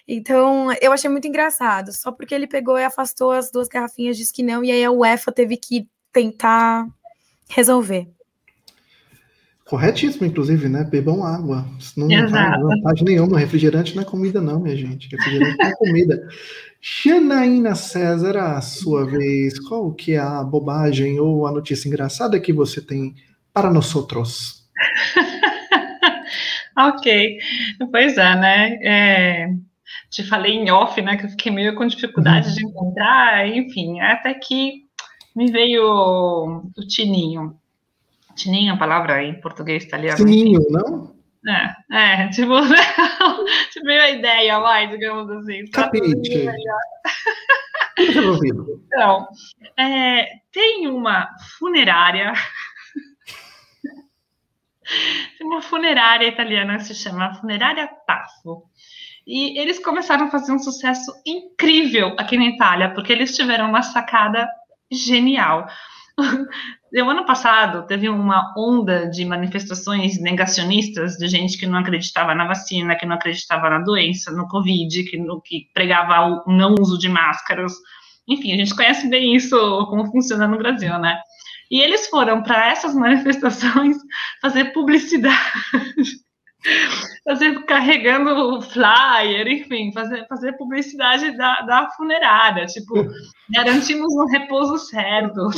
Então, eu achei muito engraçado, só porque ele pegou e afastou as duas garrafinhas, disse que não, e aí a UEFA teve que tentar resolver. Corretíssimo, inclusive, né? Bebam água. Não, não faz vantagem nenhuma. Refrigerante não é comida, não, minha gente. Refrigerante não é comida. Janaína César, a sua vez, qual que é a bobagem ou a notícia engraçada que você tem para nós outros? ok, pois é, né? É, te falei em off, né? Que eu fiquei meio com dificuldade uhum. de encontrar, enfim, até que me veio o Tininho. Tininho, a palavra em português italiano. Tininho, não? É, é tipo, tipo a ideia, vai, digamos assim. Capite. Então, é, tem uma funerária Tem uma funerária italiana que se chama Funerária Tafo. E eles começaram a fazer um sucesso incrível aqui na Itália, porque eles tiveram uma sacada genial. O ano passado teve uma onda de manifestações negacionistas de gente que não acreditava na vacina, que não acreditava na doença, no Covid, que, no, que pregava o não uso de máscaras. Enfim, a gente conhece bem isso, como funciona no Brasil, né? E eles foram para essas manifestações fazer publicidade, fazer carregando flyer, enfim, fazer, fazer publicidade da, da funerária, tipo, garantimos um repouso certo.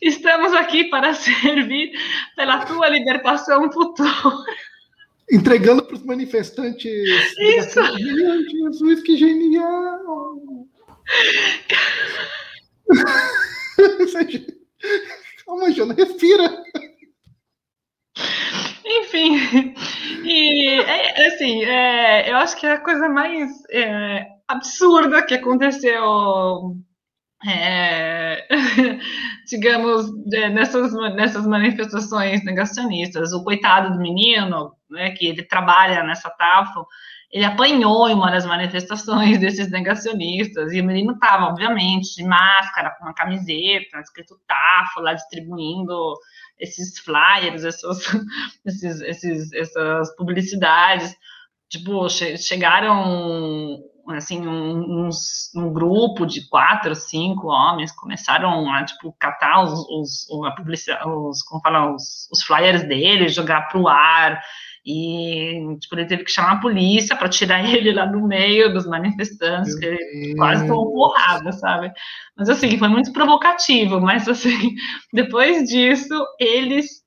Estamos aqui para servir pela tua libertação futura. Entregando para os manifestantes. Isso! Jesus, que genial! Calma, Jana, respira. Enfim, e é, assim, é, eu acho que a coisa mais é, absurda que aconteceu, é, digamos, é, nessas, nessas manifestações negacionistas, o coitado do menino, né, que ele trabalha nessa TAFO, ele apanhou em uma das manifestações desses negacionistas, e o menino estava, obviamente, de máscara, com uma camiseta, escrito TAFO, lá distribuindo esses flyers, essas, esses, esses, essas publicidades. Tipo, che chegaram, assim, uns, um grupo de quatro, cinco homens, começaram a, tipo, catar os, os, a publicidade, os, como fala, os, os flyers dele, jogar para o ar, e tipo, ele teve que chamar a polícia para tirar ele lá do meio dos manifestantes, Meu que ele quase tomou porrada, sabe? Mas assim, foi muito provocativo, mas assim, depois disso, eles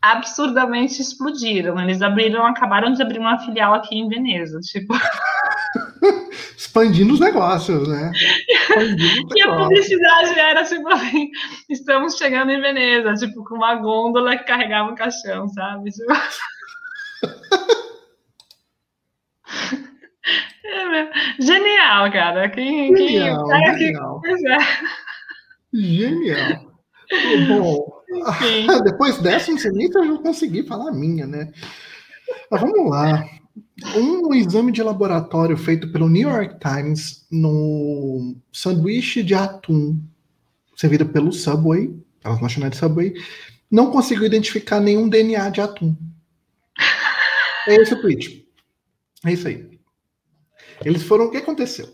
absurdamente explodiram. Eles abriram, acabaram de abrir uma filial aqui em Veneza, tipo. Expandindo os negócios, né? e a publicidade era tipo assim: estamos chegando em Veneza, tipo, com uma gôndola que carregava um caixão, sabe? Tipo... É, genial, cara. Quem, genial, quem, genial. Que. Genial. Bom, depois dessa, não se eu vou conseguir falar a minha, né? Mas vamos lá. Um exame de laboratório feito pelo New York Times no sanduíche de atum servido pelo Subway, pelas lanchonetes Subway, não conseguiu identificar nenhum DNA de atum. É esse o tweet. É isso aí. Eles foram. O que aconteceu?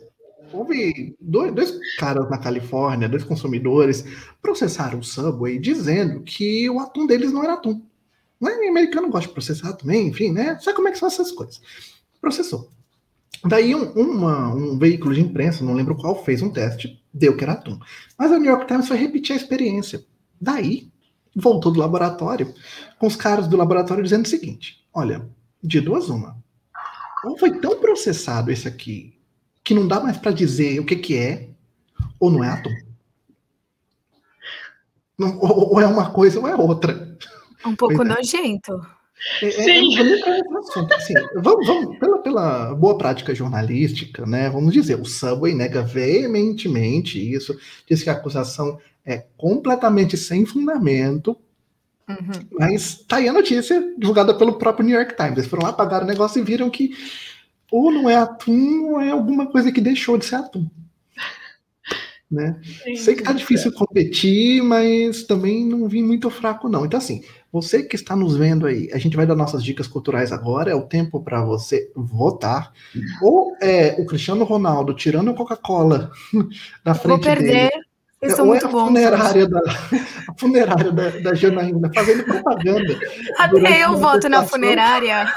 Houve dois, dois caras na Califórnia, dois consumidores, processaram o Subway dizendo que o atum deles não era atum. Não é americano gosta de processar também, enfim, né? Sabe como é que são essas coisas? Processou. Daí um, uma, um veículo de imprensa, não lembro qual, fez um teste, deu que era atum. Mas a New York Times foi repetir a experiência. Daí, voltou do laboratório, com os caras do laboratório dizendo o seguinte: olha, de duas uma. Ou foi tão processado esse aqui que não dá mais para dizer o que, que é, ou não é atum. Não, ou, ou, é uma coisa ou é outra. Um pouco é. nojento. É, é, Sim. É, assim, vamos, vamos pela, pela, boa prática jornalística, né? Vamos dizer, o Subway nega veementemente isso, diz que a acusação é completamente sem fundamento, Uhum. Mas tá aí a notícia, divulgada pelo próprio New York Times. Eles foram lá, pagaram o negócio e viram que ou não é atum ou é alguma coisa que deixou de ser atum. Né? Sim, Sei que tá difícil é. competir, mas também não vim muito fraco, não. Então, assim, você que está nos vendo aí, a gente vai dar nossas dicas culturais agora, é o tempo para você votar. Ou é o Cristiano Ronaldo tirando a Coca-Cola da frente Vou perder. dele eles são muito é bons. Funerária da, a funerária da, da Janaína, fazendo propaganda. Até eu voto na funerária.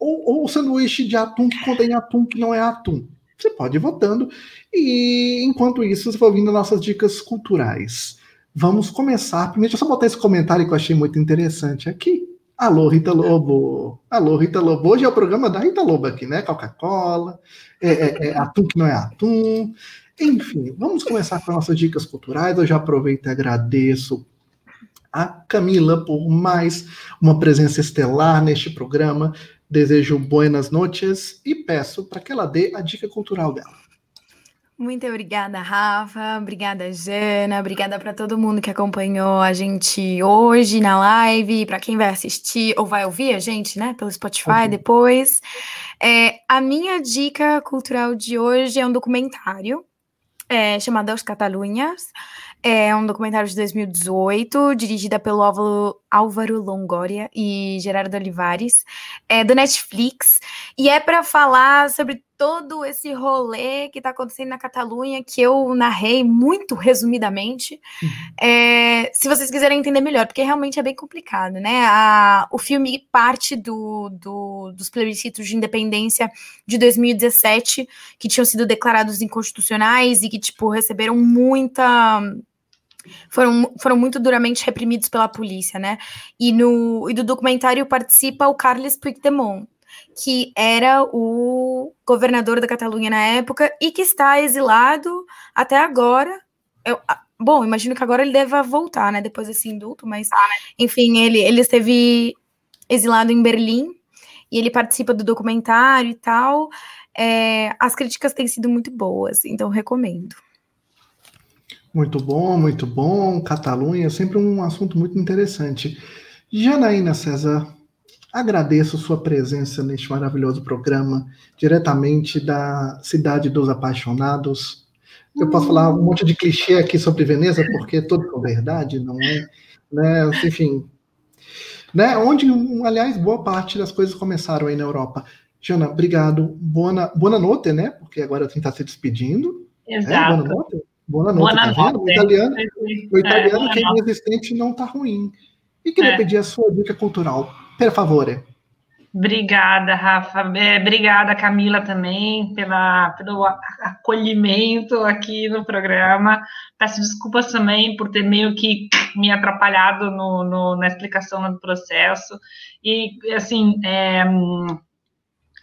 Ou, ou o sanduíche de atum que contém atum que não é atum. Você pode ir votando. E enquanto isso, você vai ouvindo nossas dicas culturais. Vamos começar. Primeiro, deixa eu só botar esse comentário que eu achei muito interessante aqui. Alô, Rita Lobo. Alô, Rita Lobo. Hoje é o programa da Rita Lobo aqui, né? Coca-Cola, é, é, é, atum que não é atum. Enfim, vamos começar com nossas dicas culturais. Eu já aproveito e agradeço a Camila por mais uma presença estelar neste programa. Desejo buenas noches e peço para que ela dê a dica cultural dela. Muito obrigada, Rafa. Obrigada, Jana. Obrigada para todo mundo que acompanhou a gente hoje na live, para quem vai assistir ou vai ouvir a gente, né, pelo Spotify depois. É, a minha dica cultural de hoje é um documentário é, chamado Os Catalunhas. É um documentário de 2018, dirigida pelo Álvaro, Álvaro Longoria e Gerardo Olivares, é do Netflix, e é para falar sobre todo esse rolê que está acontecendo na Catalunha, que eu narrei muito resumidamente, uhum. é, se vocês quiserem entender melhor, porque realmente é bem complicado, né? A, o filme parte do, do, dos plebiscitos de independência de 2017, que tinham sido declarados inconstitucionais e que, tipo, receberam muita foram, foram muito duramente reprimidos pela polícia, né? E, no, e do documentário participa o Carles Puigdemont, que era o governador da Catalunha na época e que está exilado até agora. Eu, bom, imagino que agora ele deva voltar, né? Depois desse indulto, mas enfim, ele, ele esteve exilado em Berlim e ele participa do documentário e tal. É, as críticas têm sido muito boas, então recomendo. Muito bom, muito bom. Catalunha é sempre um assunto muito interessante. Janaína César, agradeço sua presença neste maravilhoso programa, diretamente da Cidade dos Apaixonados. Eu posso falar um monte de clichê aqui sobre Veneza, porque é tudo verdade, não é? Né? Enfim, né? onde, aliás, boa parte das coisas começaram aí na Europa. Jana, obrigado. Boa, boa noite, né? Porque agora você está se despedindo. Exato. É, boa noite. Boa noite, tá vendo? O italiano, o italiano é, que é inexistente não tá ruim. E queria é. pedir a sua dica cultural. Per favore. Obrigada, Rafa. É, obrigada, Camila, também, pela, pelo acolhimento aqui no programa. Peço desculpas também por ter meio que me atrapalhado no, no na explicação do processo. E, assim, é,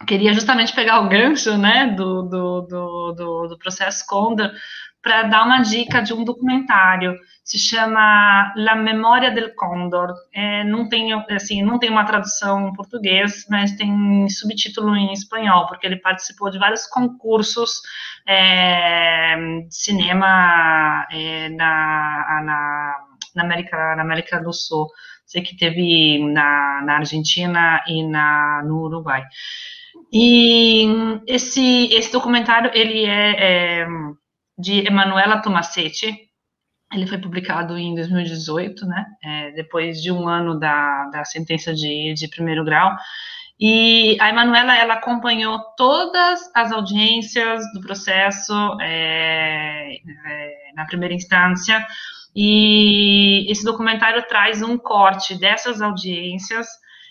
queria justamente pegar o gancho né, do, do, do, do, do processo Conda para dar uma dica de um documentário. Se chama La Memória del Condor. É, não tem assim, não tem uma tradução em português, mas tem subtítulo em espanhol, porque ele participou de vários concursos é, de cinema é, na, na, na, América, na América do Sul. Sei que teve na, na Argentina e na, no Uruguai. E esse, esse documentário, ele é, é de Emanuela Tomasetti. Ele foi publicado em 2018, né, é, depois de um ano da, da sentença de, de primeiro grau. E a Emanuela, ela acompanhou todas as audiências do processo é, é, na primeira instância, e esse documentário traz um corte dessas audiências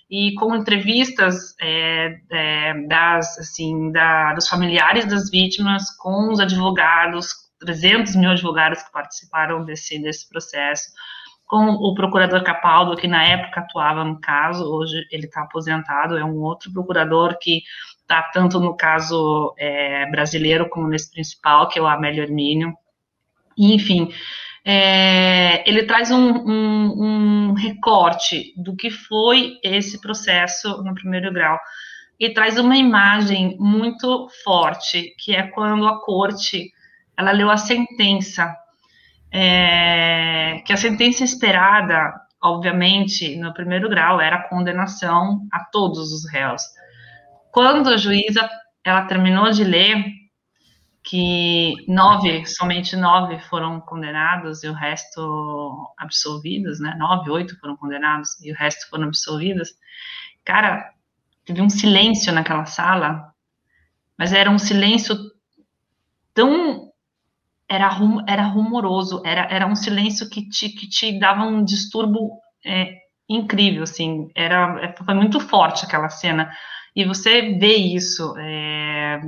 e com entrevistas é, é, das, assim, da, dos familiares das vítimas, com os advogados, 300 mil advogados que participaram desse, desse processo, com o procurador Capaldo, que na época atuava no caso, hoje ele está aposentado, é um outro procurador que está tanto no caso é, brasileiro como nesse principal, que é o Amélio Hermínio. Enfim, é, ele traz um, um, um, recorte do que foi esse processo no primeiro grau e traz uma imagem muito forte, que é quando a corte ela leu a sentença, é, que a sentença esperada, obviamente, no primeiro grau era a condenação a todos os réus. Quando a juíza ela terminou de ler, que nove, somente nove foram condenados e o resto absolvidos, né? Nove, oito foram condenados e o resto foram absolvidos. Cara, teve um silêncio naquela sala, mas era um silêncio tão era, rum, era rumoroso, era, era um silêncio que te, que te dava um distúrbio é, incrível, assim, era, foi muito forte aquela cena, e você vê isso é,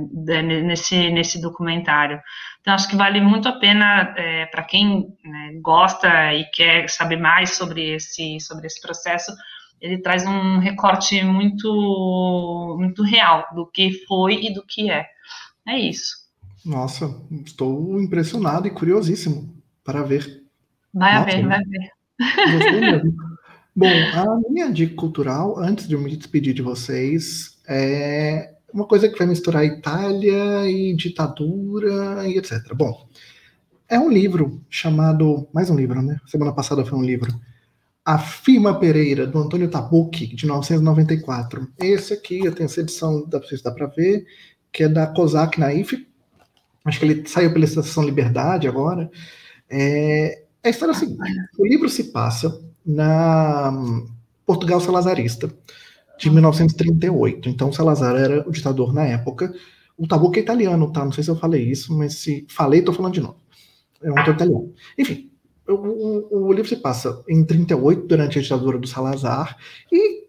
nesse, nesse documentário. Então, acho que vale muito a pena é, para quem né, gosta e quer saber mais sobre esse, sobre esse processo. Ele traz um recorte muito, muito real do que foi e do que é. É isso. Nossa, estou impressionado e curiosíssimo para ver. Vai Nossa, ver, vai ver. Gostei mesmo. Bom, a minha dica cultural, antes de eu me despedir de vocês, é uma coisa que vai misturar Itália e ditadura e etc. Bom, é um livro chamado, mais um livro, né? Semana passada foi um livro. A Firma Pereira, do Antônio Tabucchi, de 1994. Esse aqui, eu tenho essa edição, dá para dá para ver, que é da Kozak Naif. Acho que ele saiu pela Estação Liberdade agora. É, a história é a seguinte: o livro se passa na Portugal Salazarista, de 1938. Então, Salazar era o ditador na época. O Tabucchi é italiano, tá? Não sei se eu falei isso, mas se falei, estou falando de novo. É um italiano. Enfim, o, o, o, livro se passa em 38, durante a ditadura do Salazar, e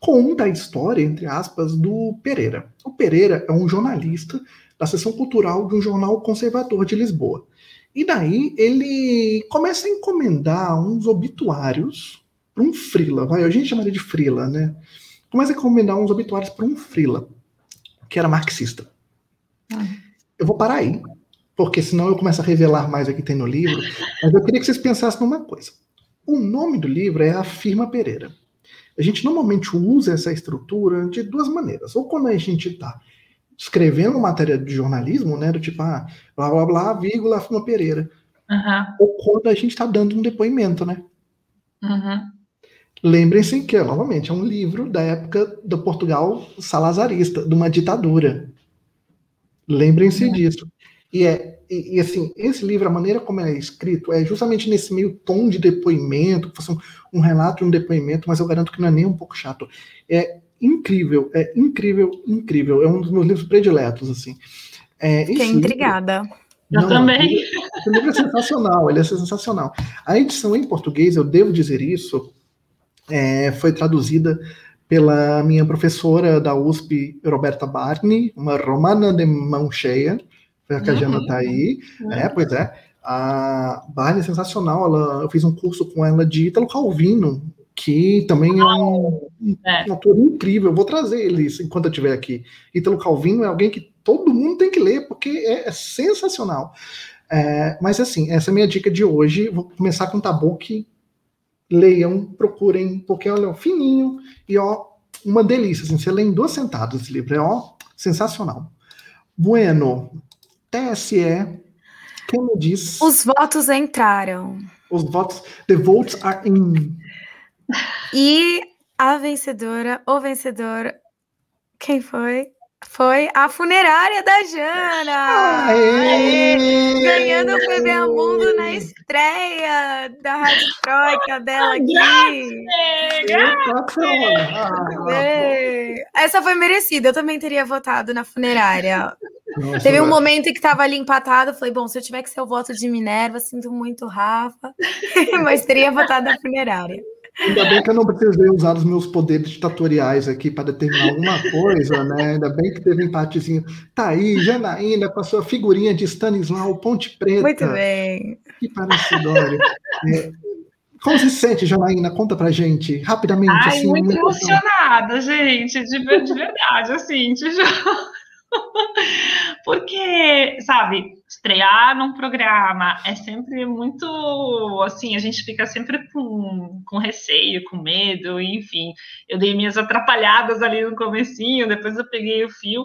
conta a história, entre aspas, do Pereira. O Pereira é um jornalista da seção cultural de um jornal conservador de Lisboa. E daí ele começa a encomendar uns obituários para um frila, vai, a gente chamaria de frila, né? Começa a encomendar uns obituários para um frila, que era marxista. Ah. Eu vou parar aí, porque senão eu começo a revelar mais o que tem no livro, mas eu queria que vocês pensassem numa coisa. O nome do livro é A Firma Pereira. A gente normalmente usa essa estrutura de duas maneiras. Ou quando a gente está escrevendo matéria de jornalismo, né? Do tipo, ah, blá blá blá, vírgula, Fuma Pereira. Uhum. Ou quando a gente está dando um depoimento, né? Uhum. Lembrem-se que, novamente, é um livro da época do Portugal salazarista, de uma ditadura. Lembrem-se uhum. disso. E é e, e, assim, esse livro, a maneira como é escrito, é justamente nesse meio tom de depoimento, fosse um, um relato e um depoimento, mas eu garanto que não é nem um pouco chato. É incrível, é incrível, incrível. É um dos meus livros prediletos, assim. É, Fiquei intrigada. Livro, eu não, também. Esse livro é sensacional, ele é sensacional. A edição em português, eu devo dizer isso, é, foi traduzida pela minha professora da USP, Roberta Barni, uma romana de mão cheia, a Jana está aí. Uhum. É, pois é. A Barney é sensacional. Ela, eu fiz um curso com ela de Italo Calvino, que também é um, é. um autor incrível. Eu vou trazer ele enquanto eu estiver aqui. Italo Calvino é alguém que todo mundo tem que ler, porque é, é sensacional. É, mas assim, essa é a minha dica de hoje. Vou começar com um que Leiam, procurem, porque olha, é fininho e ó, uma delícia. Assim, você lê em duas sentadas esse livro, é ó, sensacional. Bueno, TSE, quem me diz? Os votos entraram. Os votos, the votes are in. E a vencedora, o vencedor, quem foi? Foi a funerária da Jana! Aê! Aê! Ganhando o PB Mundo na estreia da Rádio Troika dela aqui. Essa foi merecida, eu também teria votado na funerária. Nossa, Teve um momento em que estava ali empatado, falei, bom, se eu tiver que ser o voto de Minerva, sinto muito, Rafa, mas teria votado na funerária. Ainda bem que eu não precisei usar os meus poderes ditatoriais aqui para determinar alguma coisa, né? Ainda bem que teve um empatezinho. Tá aí, Janaína, com a sua figurinha de Stanislau Ponte Preta. Muito bem. Que parecidório. É, como se sente, Janaína? Conta pra gente, rapidamente. Ai, assim, muito, muito emocionada, gente, de, de verdade, assim, te juro. Porque, sabe, estrear num programa é sempre muito assim, a gente fica sempre com, com receio, com medo, enfim. Eu dei minhas atrapalhadas ali no comecinho, depois eu peguei o fio,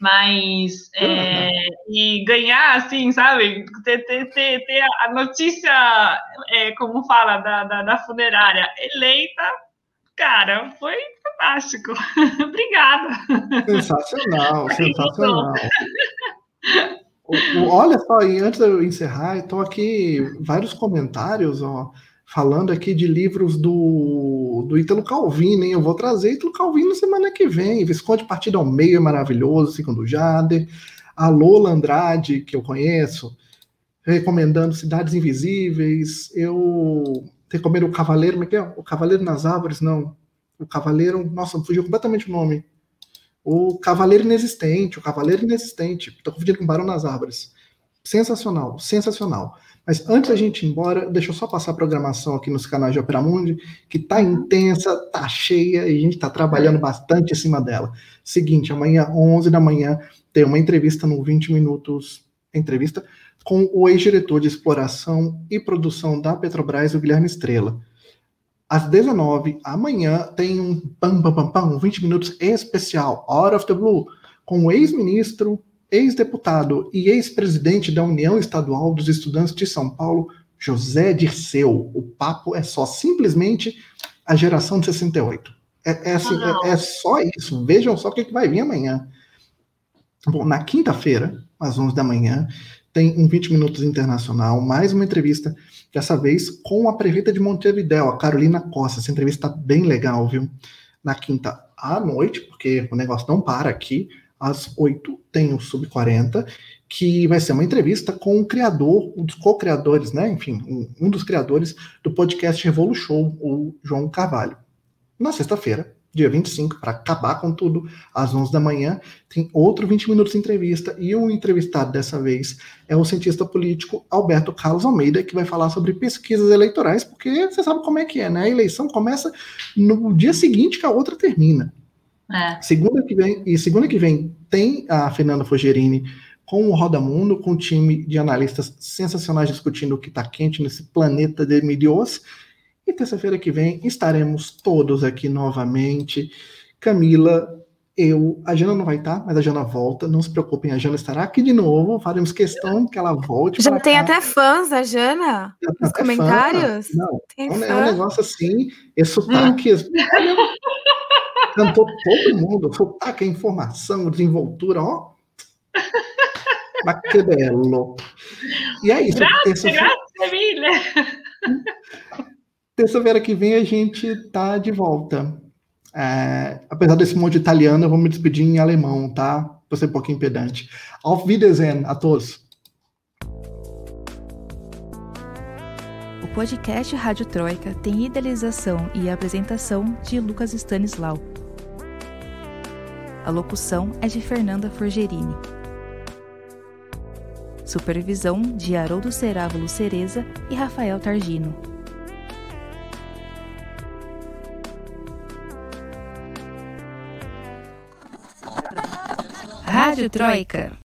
mas é, e ganhar, assim, sabe, ter, ter, ter, ter a notícia, é, como fala, da, da, da funerária eleita, cara, foi fantástico. Obrigada. Sensacional, sensacional. Olha só, e antes de eu encerrar, estou aqui vários comentários, ó, falando aqui de livros do, do Ítalo Calvino, hein? Eu vou trazer Ítalo Calvino semana que vem. Visconde Partido ao Meio é maravilhoso, segundo Jader. A Lola Andrade, que eu conheço, recomendando Cidades Invisíveis. Eu recomendo o Cavaleiro, como é que é? O Cavaleiro nas Árvores, não. O Cavaleiro, nossa, fugiu completamente o nome. O Cavaleiro Inexistente, o Cavaleiro Inexistente. Estou confundindo com Barão nas Árvores. Sensacional, sensacional. Mas antes da gente ir embora, deixa eu só passar a programação aqui nos canais de Opera Mundi, que tá intensa, tá cheia e a gente tá trabalhando bastante em cima dela. Seguinte, amanhã, 11 da manhã, tem uma entrevista no 20 Minutos, entrevista com o ex-diretor de exploração e produção da Petrobras, o Guilherme Estrela às 19 amanhã tem um pam, pam, pam, pam, 20 minutos especial, Out of the Blue, com o ex-ministro, ex-deputado e ex-presidente da União Estadual dos Estudantes de São Paulo, José Dirceu. O papo é só simplesmente a geração de 68. É, é, assim, é, é, só isso. Vejam só o que, que vai vir amanhã. Bom, na quinta-feira, às 11 da manhã, tem um 20 Minutos Internacional, mais uma entrevista, dessa vez com a prefeita de Montevidéu, a Carolina Costa. Essa entrevista tá bem legal, viu? Na quinta à noite, porque o negócio não para aqui, às 8 tem o Sub 40, que vai ser uma entrevista com o criador, um dos co-criadores, né? Enfim, um, um, dos criadores do podcast Revolu Show, o João Carvalho. Na sexta-feira, dia 25, para acabar com tudo, às 11 da manhã, tem outro 20 minutos de entrevista, e o entrevistado dessa vez é o cientista político Alberto Carlos Almeida, que vai falar sobre pesquisas eleitorais, porque você sabe como é que é, né? A eleição começa no dia seguinte que a outra termina. É. Segunda que vem, e segunda que vem tem a Fernanda Fogerini com o Roda Mundo, com um time de analistas sensacionais discutindo o que está quente nesse planeta de milhões. E terça-feira que vem estaremos todos aqui novamente. Camila, eu, a Jana não vai estar, mas a Jana volta. Não se preocupem, a Jana estará aqui de novo. Faremos questão que ela volte. Já tem cá. até fãs da Jana nos comentários. Fã. Não, tem é um negócio assim, esse sotaque. Hum. Cantou todo mundo, sotaque, informação, desenvoltura, ó. Que belo. E é isso. Grazie, grazie mille. Terça-feira que vem a gente tá de volta. É, apesar desse monte de italiano, eu vou me despedir em alemão, tá? Vou ser um pouquinho pedante. Auf Wiedersehen a todos. O podcast Rádio Troika tem idealização e apresentação de Lucas Stanislau. A locução é de Fernanda Forgerini. Supervisão de Haroldo Cerávulo Cereza e Rafael Targino. Rádio Troika.